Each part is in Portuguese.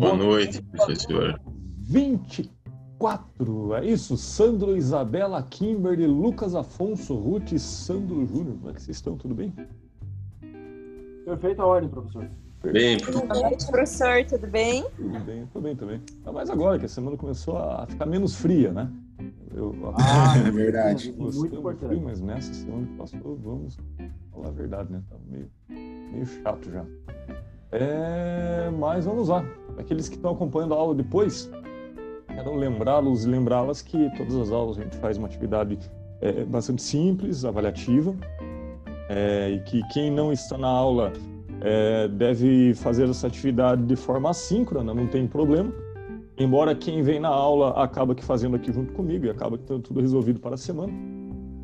Boa noite, professor. 24, é isso? Sandro, Isabela, Kimberly, Lucas Afonso, Ruth e Sandro Júnior. Como é que vocês estão? Tudo bem? Perfeita ordem, professor. Bem, Boa noite, professor, tudo bem? Tudo bem, tudo bem também. Ainda mais agora que a semana começou a ficar menos fria, né? Eu, Ah, é verdade. Muito importante. frio, mas nessa semana que passou, vamos falar a verdade, né? Tá meio, meio chato já. É, mas vamos lá. Aqueles que estão acompanhando a aula depois, quero lembrá-los e lembrá-las que todas as aulas a gente faz uma atividade é, bastante simples, avaliativa, é, e que quem não está na aula é, deve fazer essa atividade de forma assíncrona, não tem problema. Embora quem vem na aula acaba que fazendo aqui junto comigo e acaba que tendo tudo resolvido para a semana.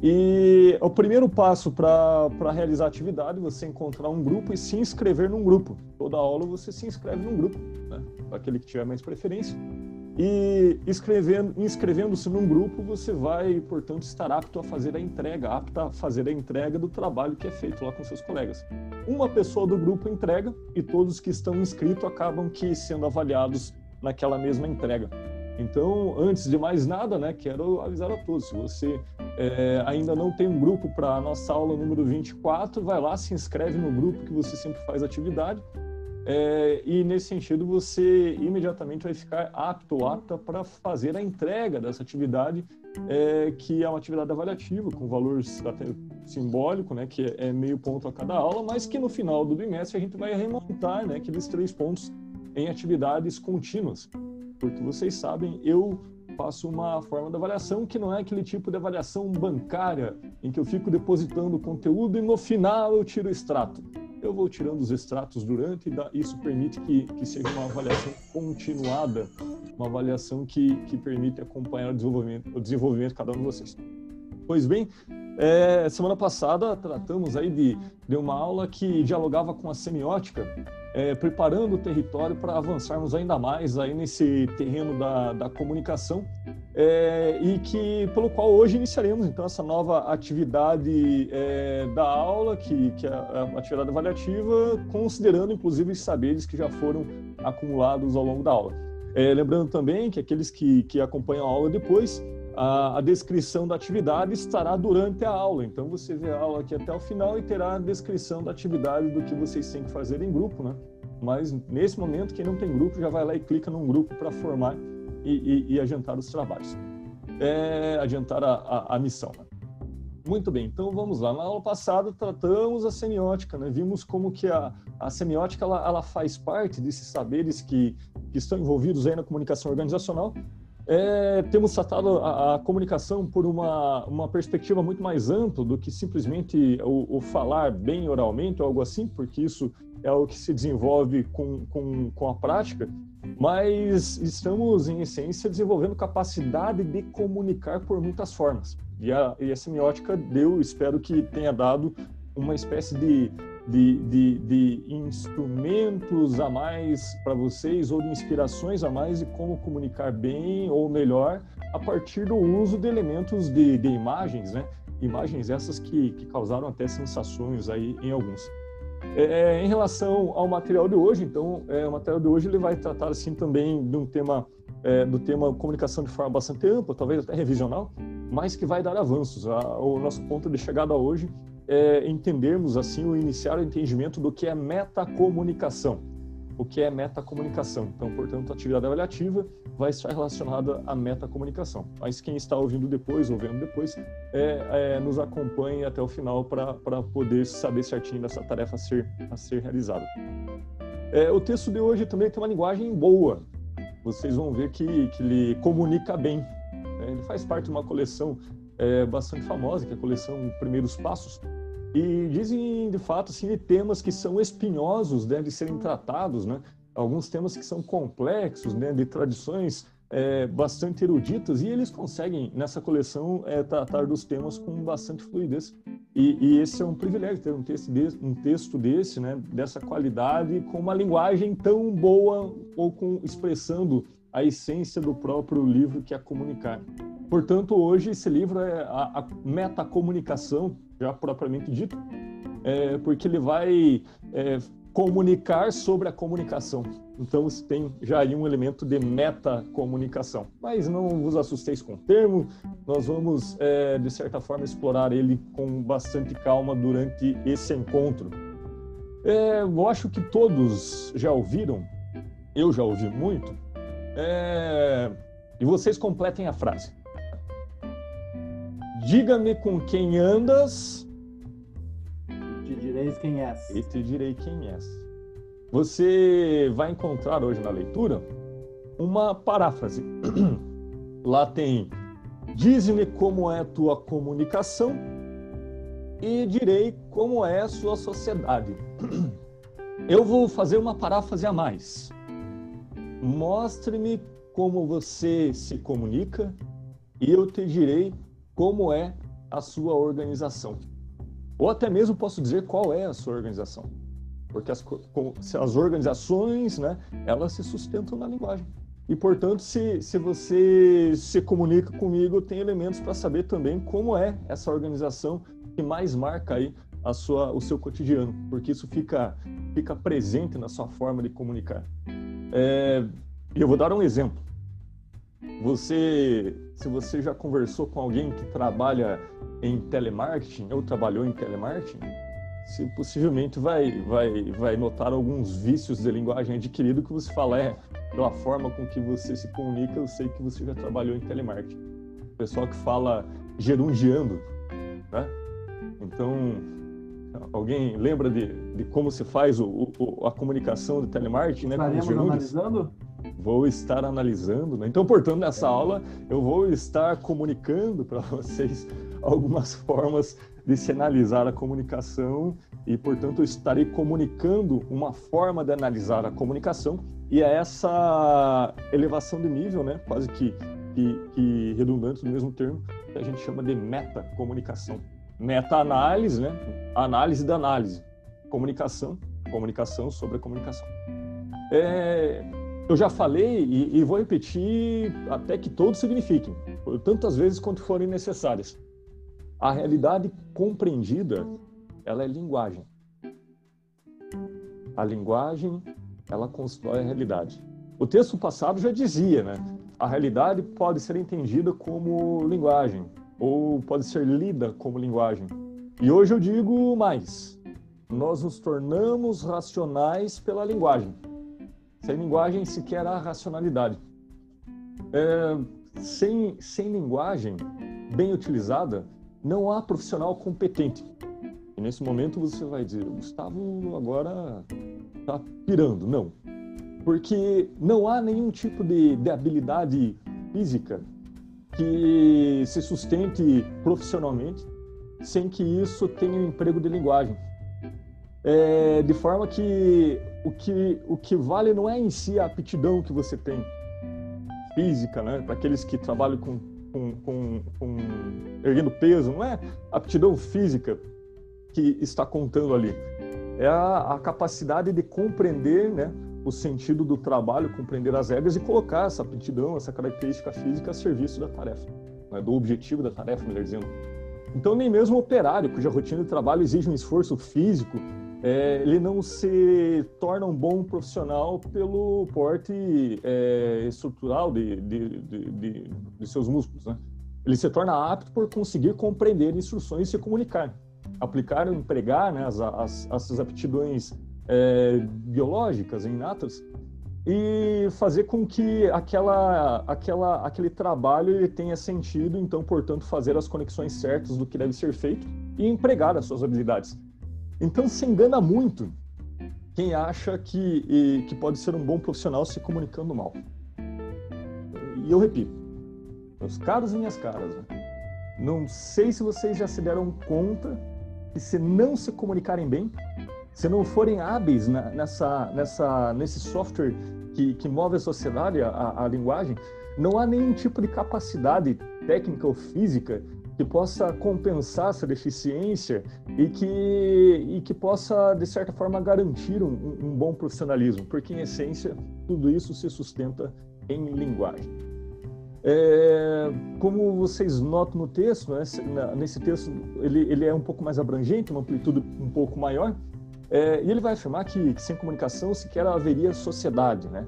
E o primeiro passo para realizar a atividade você encontrar um grupo e se inscrever num grupo. Toda aula você se inscreve num grupo, né? Aquele que tiver mais preferência. E inscrevendo-se num grupo, você vai, portanto, estar apto a fazer a entrega, apta a fazer a entrega do trabalho que é feito lá com seus colegas. Uma pessoa do grupo entrega e todos que estão inscritos acabam que sendo avaliados naquela mesma entrega. Então, antes de mais nada, né, quero avisar a todos, se você é, ainda não tem um grupo para a nossa aula número 24, vai lá, se inscreve no grupo que você sempre faz atividade. É, e nesse sentido, você imediatamente vai ficar apto ou apta para fazer a entrega dessa atividade, é, que é uma atividade avaliativa, com valor até simbólico, né, que é meio ponto a cada aula, mas que no final do bimestre a gente vai remontar né, aqueles três pontos em atividades contínuas. Porque vocês sabem, eu faço uma forma de avaliação que não é aquele tipo de avaliação bancária, em que eu fico depositando conteúdo e no final eu tiro o extrato. Eu vou tirando os extratos durante e isso permite que, que seja uma avaliação continuada, uma avaliação que, que permite acompanhar o desenvolvimento, o desenvolvimento de cada um de vocês. Pois bem, é, semana passada tratamos aí de, de uma aula que dialogava com a semiótica, é, preparando o território para avançarmos ainda mais aí nesse terreno da, da comunicação é, e que pelo qual hoje iniciaremos então essa nova atividade é, da aula, que, que é a atividade avaliativa, considerando inclusive os saberes que já foram acumulados ao longo da aula. É, lembrando também que aqueles que, que acompanham a aula depois a, a, descrição da atividade estará durante a aula. Então você vê a aula aqui até o final e terá a descrição da atividade do que vocês têm que fazer em grupo, né? Mas nesse momento, quem não tem grupo já vai lá e clica num grupo para formar e, e, e, adiantar os trabalhos, é, adiantar a, a, a missão. Né? Muito bem, então vamos lá. Na aula passada tratamos a semiótica, né? Vimos como que a, a semiótica ela, ela faz parte desses saberes que, que estão envolvidos aí na comunicação organizacional é, temos tratado a, a, comunicação por uma, uma perspectiva muito mais ampla do que simplesmente o, o, falar bem oralmente ou algo assim, porque isso é o que se desenvolve com, com, com a prática, mas estamos, em essência, desenvolvendo capacidade de comunicar por muitas formas. E a, e a semiótica deu, espero que tenha dado uma espécie de de, de, de instrumentos a mais para vocês ou de inspirações a mais de como comunicar bem ou melhor a partir do uso de elementos de, de imagens, né? Imagens essas que, que causaram até sensações aí em alguns. É, em relação ao material de hoje, então, é, o material de hoje ele vai tratar assim também de um tema é, do tema comunicação de forma bastante ampla, talvez até revisional, mas que vai dar avanços. A, o nosso ponto de chegada hoje é, entendermos assim o iniciar o entendimento do que é metacomunicação. O que é metacomunicação? Então, portanto, a atividade avaliativa vai estar relacionada à metacomunicação. Mas quem está ouvindo depois, ou vendo depois, é, é, nos acompanhe até o final para poder saber certinho dessa tarefa a ser, a ser realizada. É, o texto de hoje também tem uma linguagem boa. Vocês vão ver que, que ele comunica bem. Né? Ele faz parte de uma coleção é, bastante famosa, que é a coleção Primeiros Passos, e dizem, de fato, assim, de temas que são espinhosos, devem serem tratados, né? Alguns temas que são complexos, né? De tradições é, bastante eruditas, e eles conseguem, nessa coleção, é, tratar dos temas com bastante fluidez. E, e, esse é um privilégio, ter um texto, desse, um texto desse, né? Dessa qualidade, com uma linguagem tão boa, ou com expressando a essência do próprio livro, que é comunicar. Portanto, hoje esse livro é a, a metacomunicação, já propriamente dito, é, porque ele vai é, comunicar sobre a comunicação. Então você tem já aí um elemento de metacomunicação. Mas não vos assusteis com o termo, nós vamos, é, de certa forma, explorar ele com bastante calma durante esse encontro. É, eu acho que todos já ouviram, eu já ouvi muito, é, e vocês completem a frase. Diga-me com quem andas. Te direis quem és. E te direi quem és. Você vai encontrar hoje na leitura uma paráfrase. Lá tem: Diz-me como é a tua comunicação e direi como é a sua sociedade. Eu vou fazer uma paráfrase a mais. Mostre-me como você se comunica e eu te direi como é a sua organização. Ou até mesmo posso dizer qual é a sua organização. Porque as, as organizações, né, elas se sustentam na linguagem. E, portanto, se, se você se comunica comigo, tem elementos para saber também como é essa organização que mais marca aí a sua, o seu cotidiano, porque isso fica, fica presente na sua forma de comunicar. É, eu vou dar um exemplo. Você, se você já conversou com alguém que trabalha em telemarketing ou trabalhou em telemarketing, se possivelmente vai, vai, vai notar alguns vícios de linguagem adquirido que você fala, é, pela forma com que você se comunica, eu sei que você já trabalhou em telemarketing. O pessoal que fala gerundiando, né? Então, alguém lembra de, de como se faz o, o, a comunicação de telemarketing, né? Estaremos analisando? Vou estar analisando. Né? Então, portanto, nessa aula eu vou estar comunicando para vocês algumas formas de se analisar a comunicação e, portanto, eu estarei comunicando uma forma de analisar a comunicação e é essa elevação de nível, né, quase que, que, que redundante no mesmo termo, que a gente chama de meta-comunicação. Meta-análise, né, análise da análise. Comunicação, comunicação sobre a comunicação. É, eu já falei e, e, vou repetir até que todos signifiquem, tantas vezes quanto forem necessárias. A realidade compreendida, ela é linguagem. A linguagem, ela constrói a realidade. O texto passado já dizia, né? A realidade pode ser entendida como linguagem ou pode ser lida como linguagem. E hoje eu digo mais. Nós nos tornamos racionais pela linguagem. Sem linguagem sequer há racionalidade. É, sem, sem linguagem bem utilizada, não há profissional competente. E nesse momento você vai dizer, Gustavo agora está pirando. Não. Porque não há nenhum tipo de, de habilidade física que se sustente profissionalmente sem que isso tenha um emprego de linguagem. É, de forma que o, que o que vale não é em si a aptidão que você tem física, né? Para aqueles que trabalham com, com, com, com erguendo peso, não é aptidão física que está contando ali. É a, a capacidade de compreender, né? o sentido do trabalho, compreender as regras e colocar essa aptidão, essa característica física a serviço da tarefa, né? do objetivo da tarefa, melhor dizendo. Então, nem mesmo o operário, cuja rotina de trabalho exige um esforço físico é, ele não se torna um bom profissional pelo porte é, estrutural de, de, de, de, seus músculos. Né? Ele se torna apto por conseguir compreender instruções e se comunicar, aplicar, empregar né, as, as, essas aptidões é, biológicas, inatas, e fazer com que aquela, aquela, aquele trabalho ele tenha sentido, então, portanto, fazer as conexões certas do que deve ser feito e empregar as suas habilidades. Então se engana muito quem acha que, que pode ser um bom profissional se comunicando mal. E eu repito, meus caros e minhas caras, né? não sei se vocês já se deram conta que se não se comunicarem bem, se não forem hábeis na, nessa, nessa, nesse software que, que move a sociedade, a, a linguagem, não há nenhum tipo de capacidade técnica ou física que possa compensar essa deficiência e que, e que possa, de certa forma, garantir um, um bom profissionalismo, porque, em essência, tudo isso se sustenta em linguagem. É, como vocês notam no texto, né, nesse texto ele, ele é um pouco mais abrangente, uma amplitude um pouco maior, É, e ele vai afirmar que, que, sem comunicação sequer haveria sociedade, né?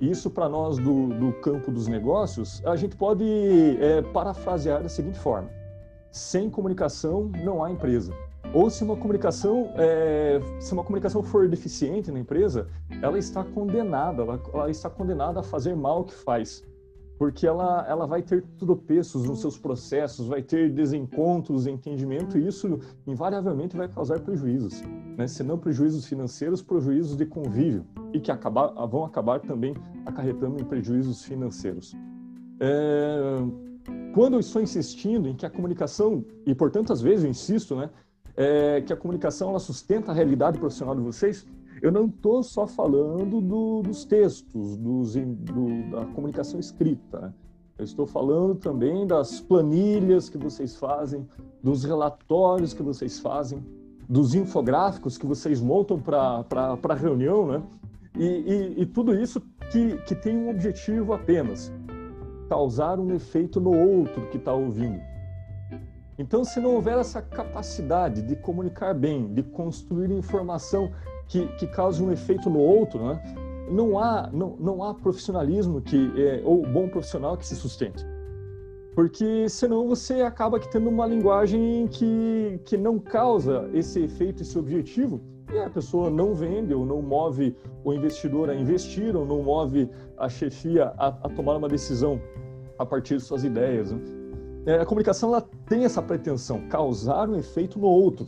Isso para nós do, do, campo dos negócios, a gente pode é, parafrasear da seguinte forma: sem comunicação não há empresa. Ou se uma comunicação, é, se uma comunicação for deficiente na empresa, ela está condenada, ela, ela está condenada a fazer mal o que faz porque ela, ela vai ter tropeços nos seus processos, vai ter desencontros, entendimento, e isso invariavelmente vai causar prejuízos, né? se não prejuízos financeiros, prejuízos de convívio, e que acabar, vão acabar também acarretando em prejuízos financeiros. É... Quando eu estou insistindo em que a comunicação, e por tantas vezes eu insisto, né, é, que a comunicação ela sustenta a realidade profissional de vocês, eu não estou só falando do, dos textos, dos, do, da comunicação escrita. Né? Eu estou falando também das planilhas que vocês fazem, dos relatórios que vocês fazem, dos infográficos que vocês montam para a reunião, né? E, e, e, tudo isso que, que tem um objetivo apenas: causar um efeito no outro que está ouvindo. Então, se não houver essa capacidade de comunicar bem, de construir informação que, que cause um efeito no outro, né? não há não, não há profissionalismo que é, ou bom profissional que se sustente porque senão você acaba que tendo uma linguagem que, que não causa esse efeito, esse objetivo, e a pessoa não vende ou não move o investidor a investir ou não move a chefia a, a tomar uma decisão a partir de suas ideias. Né? É, a comunicação ela tem essa pretensão, causar um efeito no outro,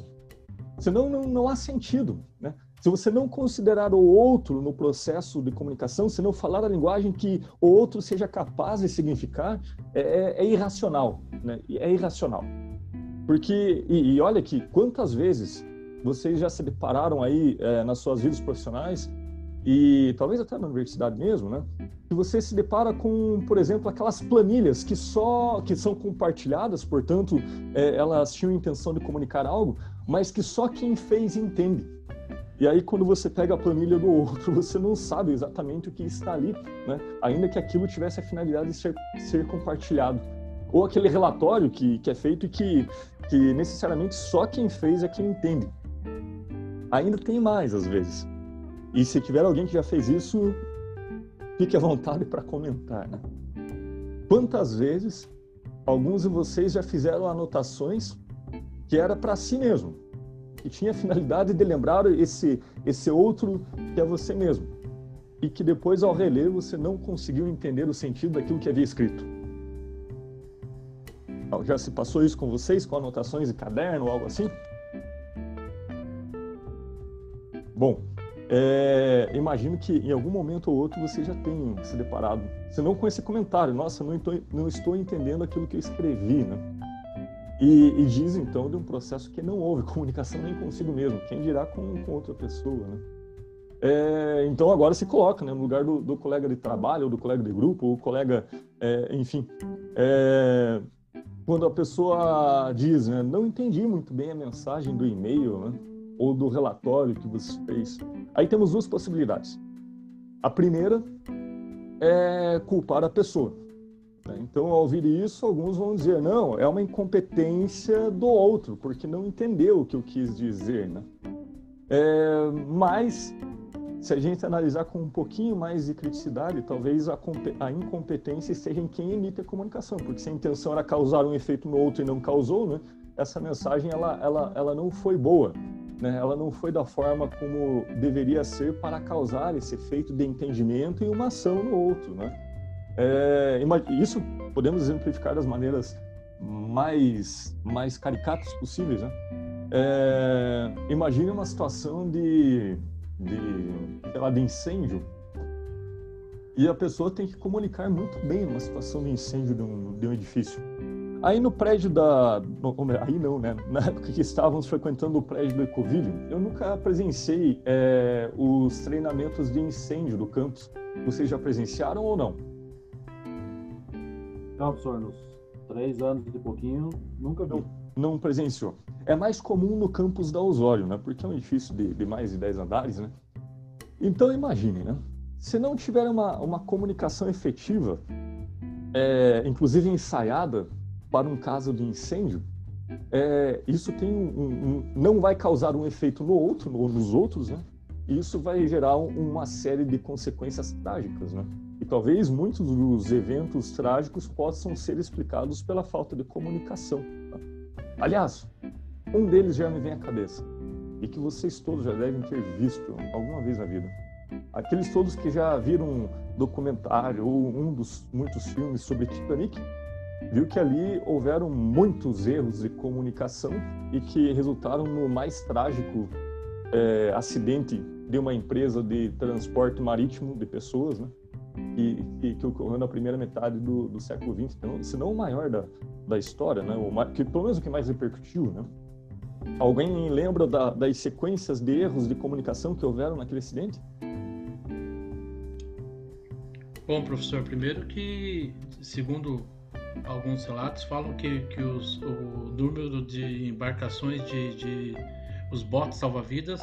senão não, não há sentido. Né? Se você não considerar o outro no processo de comunicação, se não falar a linguagem que o outro seja capaz de significar, é, é, é irracional, né? É irracional. Porque, e, e, olha aqui, quantas vezes vocês já se depararam aí é, nas suas vidas profissionais e talvez até na universidade mesmo, né? Que você se depara com, por exemplo, aquelas planilhas que só que são compartilhadas, portanto, é, elas tinham intenção de comunicar algo, mas que só quem fez entende. E aí, quando você pega a planilha do outro, você não sabe exatamente o que está ali, né? ainda que aquilo tivesse a finalidade de ser, ser compartilhado. Ou aquele relatório que, que é feito e que, que necessariamente só quem fez é quem entende. Ainda tem mais, às vezes. E se tiver alguém que já fez isso, fique à vontade para comentar. Né? Quantas vezes alguns de vocês já fizeram anotações que era para si mesmo? que tinha a finalidade de lembrar esse, esse outro que é você mesmo. E que depois, ao reler, você não conseguiu entender o sentido daquilo que havia escrito. Já se passou isso com vocês, com anotações de caderno ou algo assim? Bom, é, imagino que em algum momento ou outro você já tenha se deparado, se não com esse comentário, nossa, não estou, não estou entendendo aquilo que eu escrevi, né? E, e, diz então de um processo que não houve comunicação nem consigo mesmo, quem dirá com, com outra pessoa, né? É, então agora se coloca né, no lugar do, do, colega de trabalho, ou do colega de grupo, ou colega, é, enfim. É, quando a pessoa diz, né, não entendi muito bem a mensagem do e-mail, né, ou do relatório que você fez, aí temos duas possibilidades. A primeira é culpar a pessoa. Né? Então, ao ouvir isso, alguns vão dizer: não, é uma incompetência do outro, porque não entendeu o que eu quis dizer. Né? É, mas, se a gente analisar com um pouquinho mais de criticidade, talvez a, a incompetência esteja em quem emite a comunicação, porque se a intenção era causar um efeito no outro e não causou, né? essa mensagem ela, ela, ela não foi boa. Né? Ela não foi da forma como deveria ser para causar esse efeito de entendimento e uma ação no outro. Né? É, isso podemos exemplificar das maneiras mais, mais caricatas possíveis. Né? É, imagine uma situação de, de, sei lá, de incêndio e a pessoa tem que comunicar muito bem uma situação de incêndio de um, de um edifício. Aí no prédio da. Aí não, né? Na época que estávamos frequentando o prédio do Ecoville, eu nunca presenciei é, os treinamentos de incêndio do campus. Vocês já presenciaram ou não? Não, professor, nos três anos e pouquinho, nunca vi. Não, não presenciou. É mais comum no campus da Osório, né? Porque é um edifício de, de mais de 10 andares, né? Então imagine, né? Se não tiver uma, uma comunicação efetiva, é, inclusive ensaiada para um caso de incêndio, é, isso tem um, um, não vai causar um efeito no outro ou nos outros, né? E isso vai gerar uma série de consequências trágicas, né? E talvez muitos dos eventos trágicos possam ser explicados pela falta de comunicação. Tá? Aliás, um deles já me vem à cabeça e que vocês todos já devem ter visto alguma vez na vida. Aqueles todos que já viram um documentário ou um dos muitos filmes sobre Titanic, viu que ali houveram muitos erros de comunicação e que resultaram no mais trágico é, acidente de uma empresa de transporte marítimo de pessoas, né? Que, que, que ocorreu na primeira metade do, do século XX, então, se não o maior da, da história, né? O, que, pelo menos o que mais repercutiu, né? Alguém lembra da, das sequências de erros de comunicação que houveram naquele acidente? Bom, professor, primeiro que, segundo alguns relatos, falam que, que os, o número de embarcações de, de os botes salva-vidas,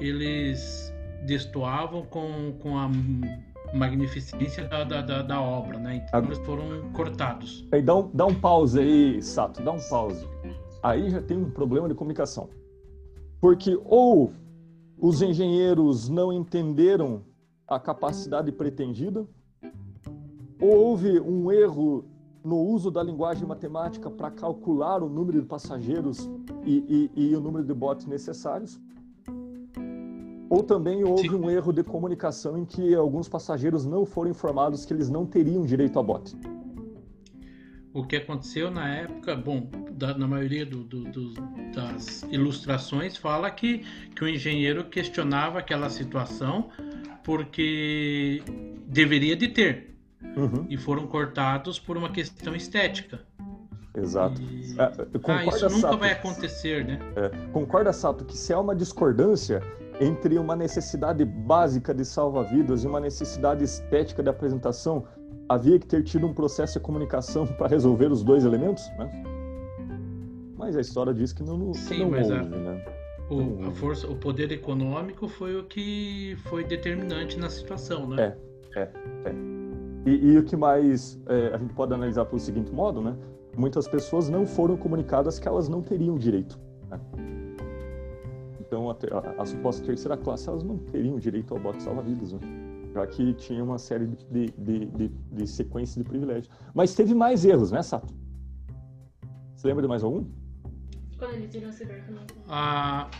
eles destoavam com, com a magnificência da, da, da, obra, né? Então eles foram cortados. Aí dá um, dá um pause aí, Sato, dá um pause aí já tem um problema de comunicação. Porque ou os engenheiros não entenderam a capacidade pretendida, ou houve um erro no uso da linguagem matemática para calcular o número de passageiros e, e, e, o número de botes necessários, ou também houve Sim. um erro de comunicação em que alguns passageiros não foram informados que eles não teriam direito a bote o que aconteceu na época, bom, da, na maioria do, do, do, das ilustrações fala que, que o engenheiro questionava aquela situação porque deveria de ter uhum. e foram cortados por uma questão estética. Exato. E... É, ah, isso nunca Sato, vai acontecer, né? É, concorda, Sato, que se há uma discordância entre uma necessidade básica de salva-vidas e uma necessidade estética de apresentação, havia que ter tido um processo de comunicação para resolver os dois elementos, né? Mas a história diz que não, Sim, não houve, a, né? O, a força, o poder econômico foi o que foi determinante na situação, né? É, é, é. E, e o que mais é, a gente pode analisar pelo seguinte modo, né? Muitas pessoas não foram comunicadas que elas não teriam direito. Né? Então, a, a, a, suposta terceira classe, elas não teriam direito ao bote salva-vidas, né? já que tinha uma série de, de, de, de sequências de privilégios. Mas teve mais erros, né, Sato? Você lembra de mais algum? Quando eles viram cibercamp. Ah,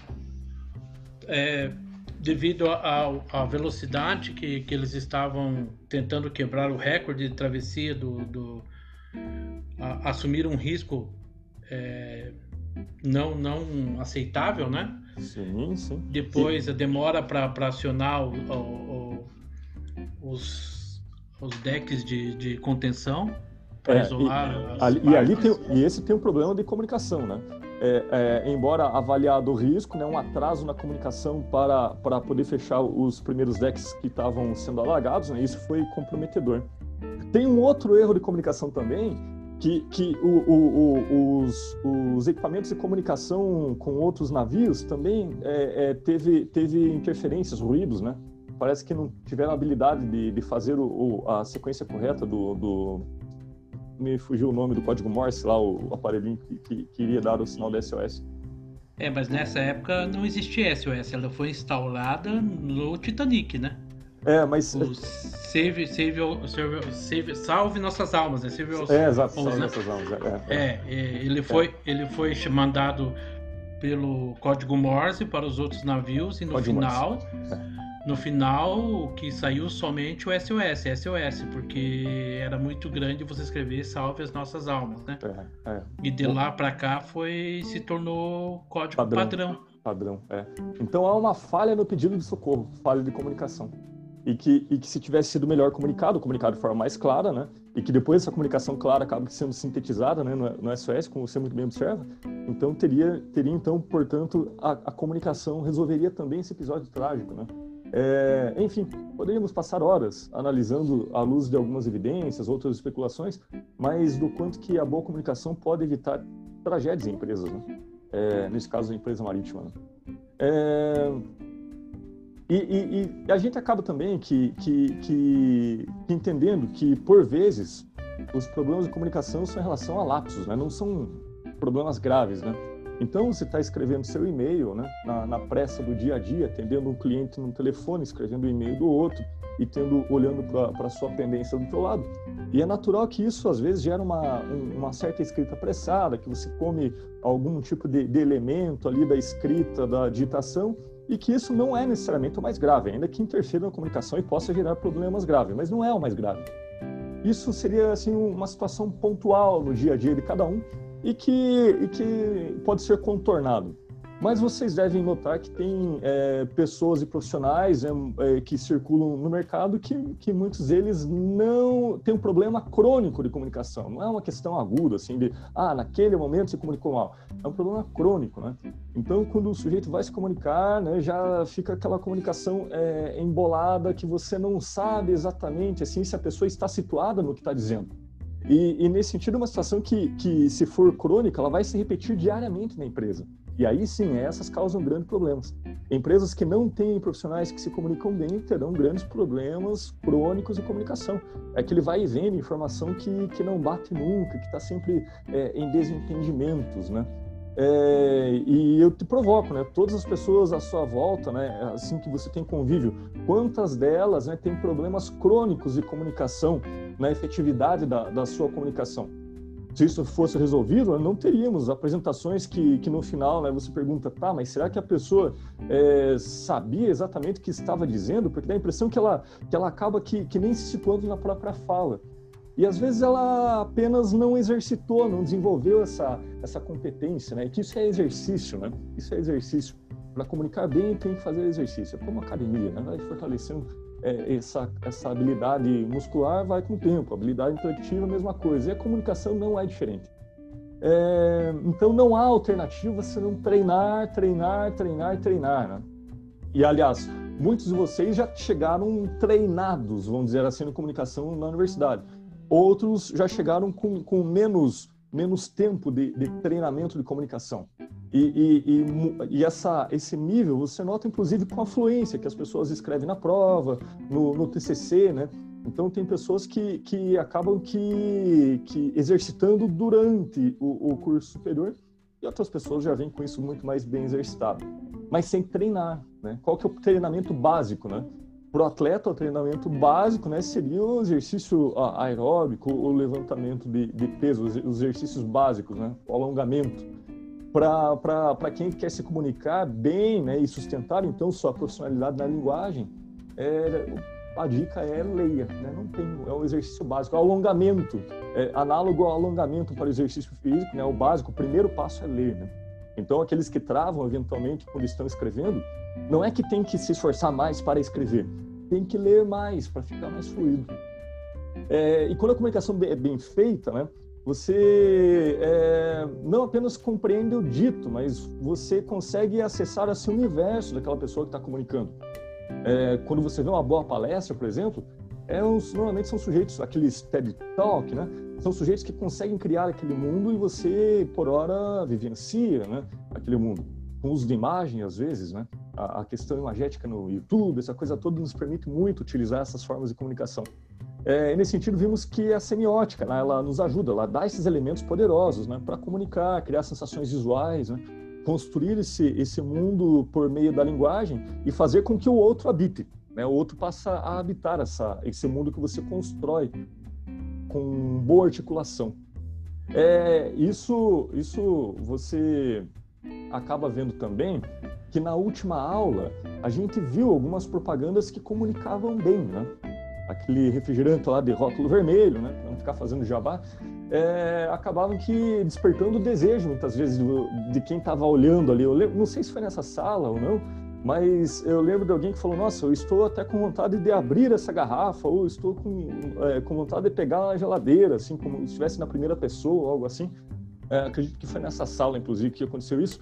é, devido à velocidade que, que eles estavam tentando quebrar o recorde de travessia do, do a, assumir um risco é, não não aceitável, né? Sim, sim. Depois a demora para acionar o, o, os, os decks de, de contenção para é, isolar e, ali, e, ali tem, e esse tem um problema de comunicação, né? É, é, embora avaliado o risco, né, um atraso na comunicação para, para poder fechar os primeiros decks que estavam sendo alagados, né, isso foi comprometedor. Tem um outro erro de comunicação também, que, que o, o, o, os, os, equipamentos de comunicação com outros navios também é, é, teve, teve interferências, ruídos, né? parece que não tiveram habilidade de, de fazer a sequência correta do, do, Me fugiu o nome do código Morse lá, o, aparelhinho que, que, que iria dar o sinal da SOS. É, mas nessa época não existia SOS, ela foi instalada no Titanic, né? É, mas. O save, save, save, save, salve nossas almas, né? Save é, exato, salve né? nossas almas. É, é, é. é ele, foi, é. ele foi mandado pelo código Morse para os outros navios e no código final. Morse. No final, que saiu somente o SOS, SOS, porque era muito grande você escrever salve as nossas almas, né? É, é. E de lá para cá foi se tornou código padrão. Padrão, padrão é. Então há uma falha no pedido de socorro, falha de comunicação. E que, e que se tivesse sido melhor comunicado, comunicado de forma mais clara, né? E que depois essa comunicação clara acaba sendo sintetizada né, no, no SOS, como você muito bem observa, então teria, teria então, portanto, a, a comunicação resolveria também esse episódio trágico, né? É, enfim, poderíamos passar horas analisando à luz de algumas evidências, outras especulações, mas do quanto que a boa comunicação pode evitar tragédias em empresas, né? é, nesse caso a empresa marítima. Né? É, e, e, e, a gente acaba também que, que, que, que, entendendo que, por vezes, os problemas de comunicação são em relação a lapsos, né? não são problemas graves, né? Então, você está escrevendo seu e-mail, né, na, na, pressa do dia a dia, atendendo um cliente no telefone, escrevendo o e-mail do outro e tendo olhando para a sua pendência do teu lado. E é natural que isso, às vezes, gera uma, uma certa escrita apressada, que você come algum tipo de, de elemento ali da escrita, da digitação, e que isso não é necessariamente o mais grave, ainda que interfira na comunicação e possa gerar problemas graves, mas não é o mais grave. Isso seria assim uma situação pontual no dia a dia de cada um e que, e que pode ser contornado. Mas vocês devem notar que tem é, pessoas e profissionais é, é, que circulam no mercado que, que muitos deles não têm um problema crônico de comunicação. Não é uma questão aguda, assim, de, ah, naquele momento se comunicou mal. É um problema crônico, né? Então, quando o sujeito vai se comunicar, né, já fica aquela comunicação é, embolada que você não sabe exatamente, assim, se a pessoa está situada no que está dizendo. E, e, nesse sentido, é uma situação que, que, se for crônica, ela vai se repetir diariamente na empresa. E aí sim, essas causam grandes problemas. Empresas que não têm profissionais que se comunicam bem terão grandes problemas crônicos de comunicação. É que ele vai e vem informação que, que não bate nunca, que está sempre é, em desentendimentos, né? É, e eu te provoco, né? Todas as pessoas à sua volta, né? Assim que você tem convívio, quantas delas né, têm problemas crônicos de comunicação, na efetividade da, da sua comunicação? Se isso fosse resolvido, não teríamos apresentações que, que no final né, você pergunta, tá, mas será que a pessoa é, sabia exatamente o que estava dizendo? Porque dá a impressão que ela, que ela acaba que, que nem se situando na própria fala. E às vezes ela apenas não exercitou, não desenvolveu essa, essa competência, né? E que isso é exercício, né? Isso é exercício. Para comunicar bem, tem que fazer exercício. É como academia, né? Vai fortalecendo é, essa, essa habilidade muscular, vai com o tempo. Habilidade intelectiva, mesma coisa. E a comunicação não é diferente. É, então não há alternativa se não treinar, treinar, treinar, treinar, né? E aliás, muitos de vocês já chegaram treinados, vamos dizer assim, na comunicação na universidade Outros já chegaram com, com menos, menos tempo de, de treinamento de comunicação. E, e, e, e, essa, esse nível você nota inclusive com a fluência que as pessoas escrevem na prova, no, no TCC, né? Então tem pessoas que, que acabam que, que exercitando durante o, o curso superior e outras pessoas já vêm com isso muito mais bem exercitado, mas sem treinar, né? Qual que é o treinamento básico, né? Para o atleta, o treinamento básico né, seria o exercício aeróbico, o levantamento de, de peso, os exercícios básicos, né, o alongamento. Para quem quer se comunicar bem né, e sustentar, então, sua profissionalidade na linguagem, é, a dica é leia, né? não tem, é o exercício básico. O alongamento, é, análogo ao alongamento para o exercício físico, né, o básico, o primeiro passo é ler. Né? Então, aqueles que travam eventualmente quando estão escrevendo, não é que tem que se esforçar mais para escrever, tem que ler mais para ficar mais fluido. É, e quando a comunicação é bem feita, né, você é, não apenas compreende o dito, mas você consegue acessar esse universo daquela pessoa que está comunicando. É, quando você vê uma boa palestra, por exemplo, é uns, normalmente são sujeitos, aqueles TED Talk, né? São sujeitos que conseguem criar aquele mundo e você, por hora, vivencia né? aquele mundo. Com uso de imagem, às vezes, né? A, questão imagética no YouTube, essa coisa toda nos permite muito utilizar essas formas de comunicação. É, nesse sentido, vimos que a semiótica, né, ela nos ajuda, ela dá esses elementos poderosos né, para comunicar, criar sensações visuais, né, construir esse, esse mundo por meio da linguagem e fazer com que o outro habite. Né? O outro passa a habitar essa, esse mundo que você constrói com boa articulação. É, isso, isso você acaba vendo também que na última aula a gente viu algumas propagandas que comunicavam bem, né? Aquele refrigerante lá de rótulo vermelho, né? Para não ficar fazendo jabá, é, acabavam que despertando o desejo muitas vezes de, quem estava olhando ali. Eu lembro, não sei se foi nessa sala ou não, mas eu lembro de alguém que falou: Nossa, eu estou até com vontade de abrir essa garrafa, ou estou com, é, com vontade de pegar na geladeira, assim, como se estivesse na primeira pessoa, algo assim. É, acredito que foi nessa sala, inclusive, que aconteceu isso.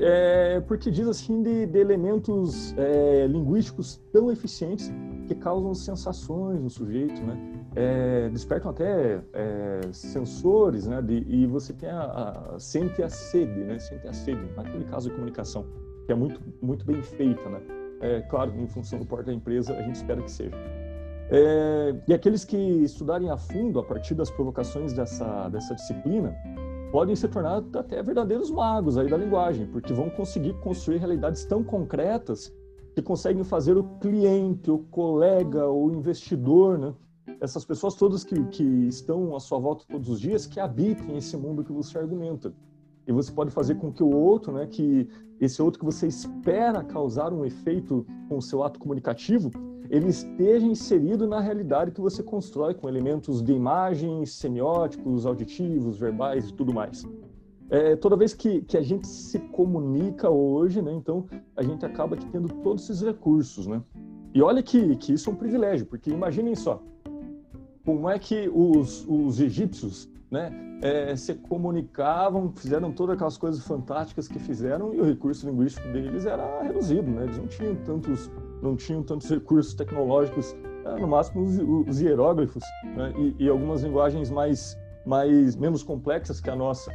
É, porque diz assim de, de elementos é, linguísticos tão eficientes que causam sensações no sujeito, né? É, despertam até é, sensores, né? De, e você tem a, a, sente a sede, né? Sente a sede, naquele caso de comunicação que é muito, muito bem feita, né? É, claro, em função do porte da empresa, a gente espera que seja. É, e aqueles que estudarem a fundo a partir das provocações dessa, dessa disciplina, podem se tornar até verdadeiros magos aí da linguagem, porque vão conseguir construir realidades tão concretas que conseguem fazer o cliente, o colega, o investidor, né? essas pessoas todas que, que estão à sua volta todos os dias, que habitem esse mundo que você argumenta. E você pode fazer com que o outro, né, que esse outro que você espera causar um efeito com o seu ato comunicativo, ele esteja inserido na realidade que você constrói com elementos de imagens, semióticos, auditivos, verbais e tudo mais. É, toda vez que, que a gente se comunica hoje, né, então a gente acaba tendo todos esses recursos, né? E olha que, que isso é um privilégio, porque imaginem só, como é que os, os egípcios né, é, se comunicavam, fizeram todas aquelas coisas fantásticas que fizeram e o recurso linguístico deles era reduzido, né? Eles não tinham tantos, não tinham tantos recursos tecnológicos, no máximo os, os hieróglifos né, e, e, algumas linguagens mais, mais menos complexas que a nossa.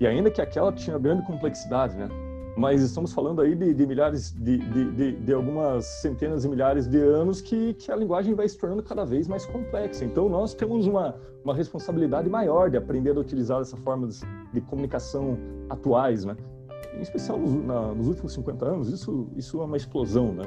E ainda que aquela tinha grande complexidade, né? Mas estamos falando aí de, de milhares, de, de, de, algumas centenas e milhares de anos que, que a linguagem vai se tornando cada vez mais complexa. Então, nós temos uma, uma responsabilidade maior de aprender a utilizar essa forma de, comunicação atuais, né? Em especial nos, na, nos, últimos 50 anos, isso, isso é uma explosão, né?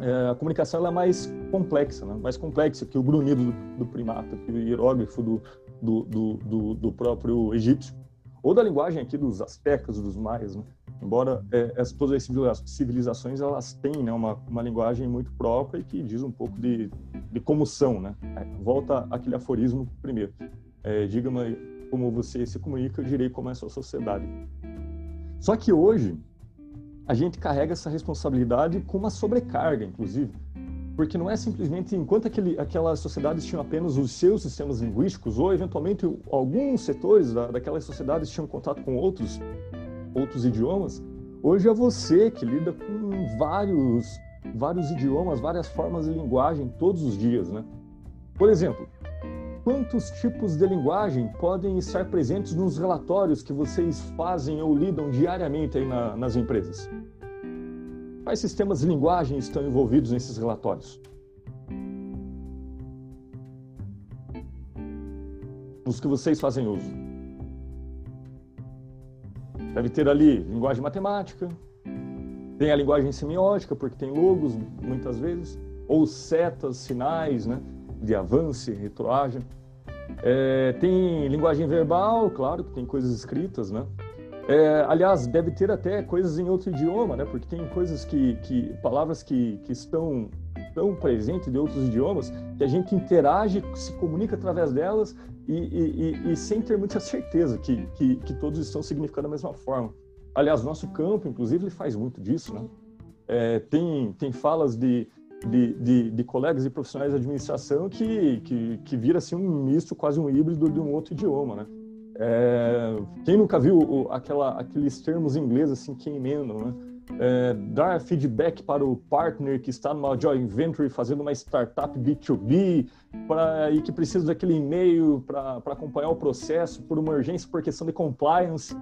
É, a comunicação é mais complexa, né? mais complexa que o grunhido do, do primata, que o hieróglifo do, do, do, do próprio egípcio, ou da linguagem aqui dos astecas, dos maias, né? Embora é, as, todas as civilizações elas têm né, uma, uma linguagem muito própria e que diz um pouco de, de como são, né? É, volta aquele aforismo primeiro. É, Diga-me como você se comunica, eu direi como é a sua sociedade. Só que hoje a gente carrega essa responsabilidade com uma sobrecarga, inclusive, porque não é simplesmente enquanto aquele, aquelas sociedades tinham apenas os seus sistemas linguísticos ou eventualmente alguns setores da, daquelas sociedades tinham contato com outros outros idiomas, hoje é você que lida com vários, vários idiomas, várias formas de linguagem todos os dias, né? Por exemplo, quantos tipos de linguagem podem estar presentes nos relatórios que vocês fazem ou lidam diariamente aí na, nas empresas? Quais sistemas de linguagem estão envolvidos nesses relatórios? Os que vocês fazem uso. Deve ter ali linguagem matemática, tem a linguagem semiótica, porque tem logos muitas vezes, ou setas, sinais, né, de avanço, retroagem. É, tem linguagem verbal, claro, que tem coisas escritas, né? É, aliás, deve ter até coisas em outro idioma, né? Porque tem coisas que, que palavras que, que estão tão presentes de outros idiomas que a gente interage, se comunica através delas e, e, e, sem ter muita certeza que, que, que, todos estão significando a mesma forma. Aliás, nosso campo, inclusive, ele faz muito disso, né? É, tem, tem falas de, de, de, de, colegas e profissionais de administração que, que, que vira assim, um misto, quase um híbrido de um outro idioma, né? É, quem nunca viu aquela, aqueles termos ingleses assim que emendam, né? É, dar feedback para o partner que está numa joint venture fazendo uma startup B2B pra, e que precisa daquele e-mail para acompanhar o processo por uma urgência por questão de compliance,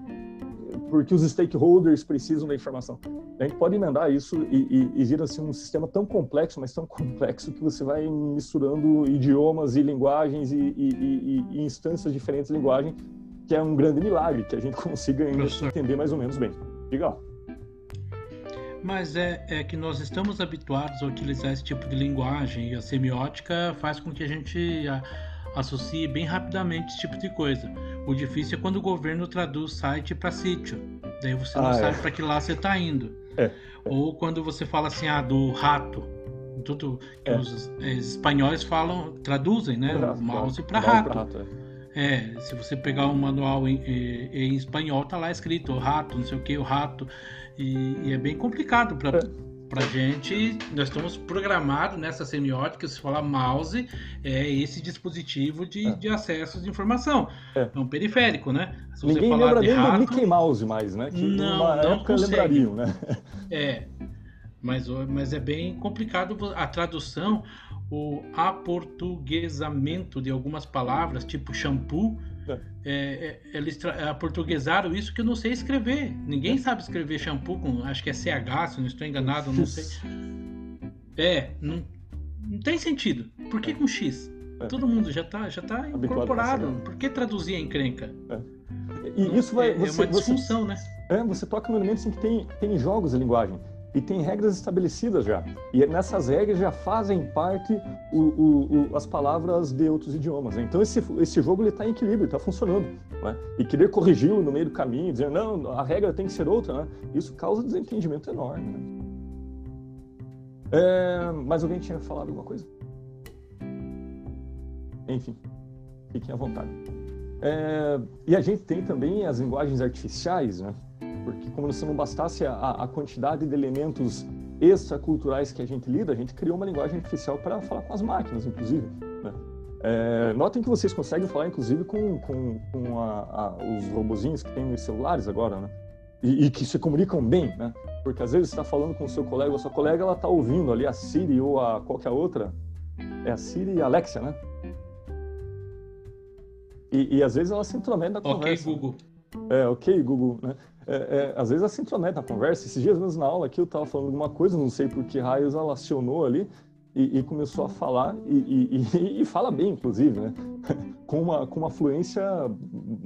porque os stakeholders precisam da informação. A gente pode emendar isso e, e, e vira assim, um sistema tão complexo, mas tão complexo que você vai misturando idiomas e linguagens e, e, instâncias diferentes de linguagem, que é um grande milagre que a gente consiga entender mais ou menos bem. Diga lá. Mas é, é que nós estamos habituados a utilizar esse tipo de linguagem e a semiótica faz com que a gente a, associe bem rapidamente esse tipo de coisa. O difícil é quando o governo traduz site para sítio. Daí você não ah, sabe é. para que lá você está indo. É. Ou quando você fala assim, ah, do rato. Tudo que é. os, os, espanhóis falam, traduzem, né? o mouse para rato. rato é. é. se você pegar um manual em, em, em espanhol, tá lá escrito o rato, não sei o que, o rato. E, e é bem complicado para para gente. Nós estamos programados nessa semiótica. Se falar mouse, é esse dispositivo de, é. de acesso de informação. É. é um periférico, né? Se Ninguém lembra nem rato, do Mickey Mouse mais, né? Que não, numa não época consegue. lembrariam, né? É. Mas, mas é bem complicado a tradução, o aportuguesamento de algumas palavras, tipo shampoo é. é, é, eles aportuguesaram isso que eu não sei escrever. Ninguém é. sabe escrever shampoo com, acho que é CH, se não estou enganado, não sei. É, não, não tem sentido. Por que com X? É. Todo mundo já está já tá incorporado. Por que traduzir a encrenca? É. E isso vai. é, Você, é uma você, disfunção, né? é, você toca no elemento em que tem, tem jogos de linguagem. E tem regras estabelecidas já. E nessas regras já fazem parte o, o, o, as palavras de outros idiomas. Né? Então esse, esse jogo ele está em equilíbrio, está funcionando. Né? E querer corrigi-lo no meio do caminho, dizer, não, a regra tem que ser outra, né? isso causa desentendimento enorme. Né? É, mas alguém tinha falado alguma coisa? Enfim, fiquem à vontade. É, e a gente tem também as linguagens artificiais, né? Porque como se não bastasse a, a quantidade de elementos extraculturais que a gente lida, a gente criou uma linguagem artificial para falar com as máquinas, inclusive. Né? É, notem que vocês conseguem falar, inclusive, com, com, com a, a, os robozinhos que tem nos celulares agora, né? E, e, que se comunicam bem, né? Porque às vezes você está falando com o seu colega ou sua colega, ela está ouvindo ali a Siri ou a qualquer outra. É a Siri e a Alexia, né? E, e às vezes ela se intromete na conversa. Ok, Google. É, ok, Google, né? É, é, às vezes ela se intromete na conversa. Esses dias mesmo na aula aqui eu estava falando alguma coisa, não sei por que raios ela acionou ali e, e começou a falar, e, e, e, fala bem, inclusive, né? com, uma, com uma fluência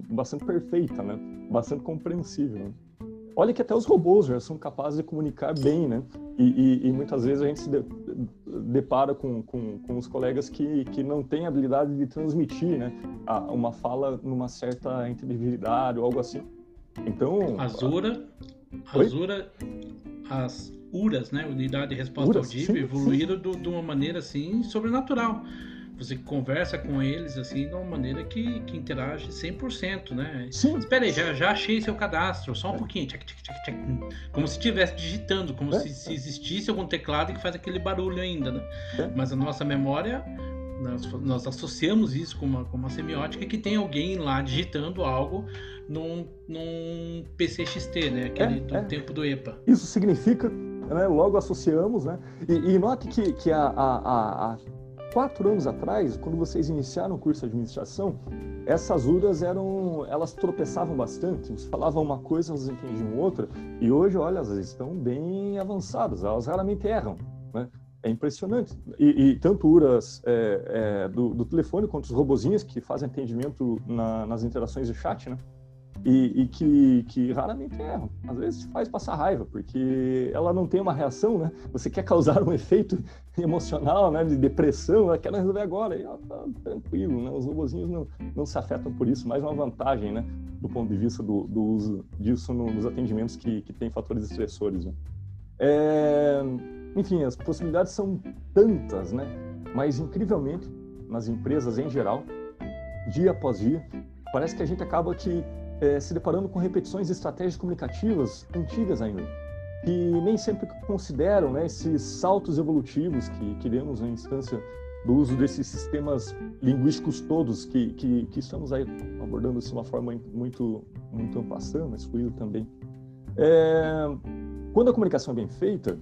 bastante perfeita, né? Bastante compreensível. Né? Olha que até os robôs já são capazes de comunicar bem, né? E, muitas vezes a gente se de, depara com, com, com, os colegas que, que não têm habilidade de transmitir, né? uma fala numa certa inteligibilidade ou algo assim. Então. Azura. Azura. As URAS, né? Unidade de Resposta Uras, Audível, sim, evoluíram do, de uma maneira assim sobrenatural. Você conversa com eles assim de uma maneira que, que interage 100%, né? Sim. Espera aí, já, já achei seu cadastro, só um pouquinho. Tchac, tchac, tchac, tchac. Como se estivesse digitando, como É. se, se existisse algum teclado que faz aquele barulho ainda, né? É. Mas a nossa memória, nós, nós associamos isso com uma, com uma semiótica que tem alguém lá digitando algo num, num PCXT, né? Aquele É, do é. tempo do EPA. Isso significa, né, logo associamos, né? E, e note que, que quatro anos atrás, quando vocês iniciaram o curso de administração, essas URAs eram, elas tropeçavam bastante, você falava uma coisa, elas entendiam outra, e hoje, olha, elas estão bem avançadas, elas raramente erram, né? É impressionante. E, e tanto URAs é, é, do, do telefone quanto os robozinhos que fazem atendimento na- nas interações de chat, né? e, e que, que raramente erram. Às vezes faz passar raiva, porque ela não tem uma reação, né? Você quer causar um efeito emocional, né? De depressão, ela quer resolver agora, e ela tá tranquilo, né? Os robozinhos não, não se afetam por isso, mais uma vantagem, né? Do ponto de vista do, do uso disso no- nos atendimentos que, que tem fatores estressores, né? É, enfim, as possibilidades são tantas, né? Mas, incrivelmente, nas empresas em geral, dia após dia, parece que a gente acaba que eh, se deparando com repetições de estratégias comunicativas antigas ainda, que nem sempre consideram né, esses saltos evolutivos que, que demos na instância do uso desses sistemas linguísticos todos que, que, que estamos aí abordando de uma forma muito muito ampassando, fluido também. É, quando a comunicação é bem feita,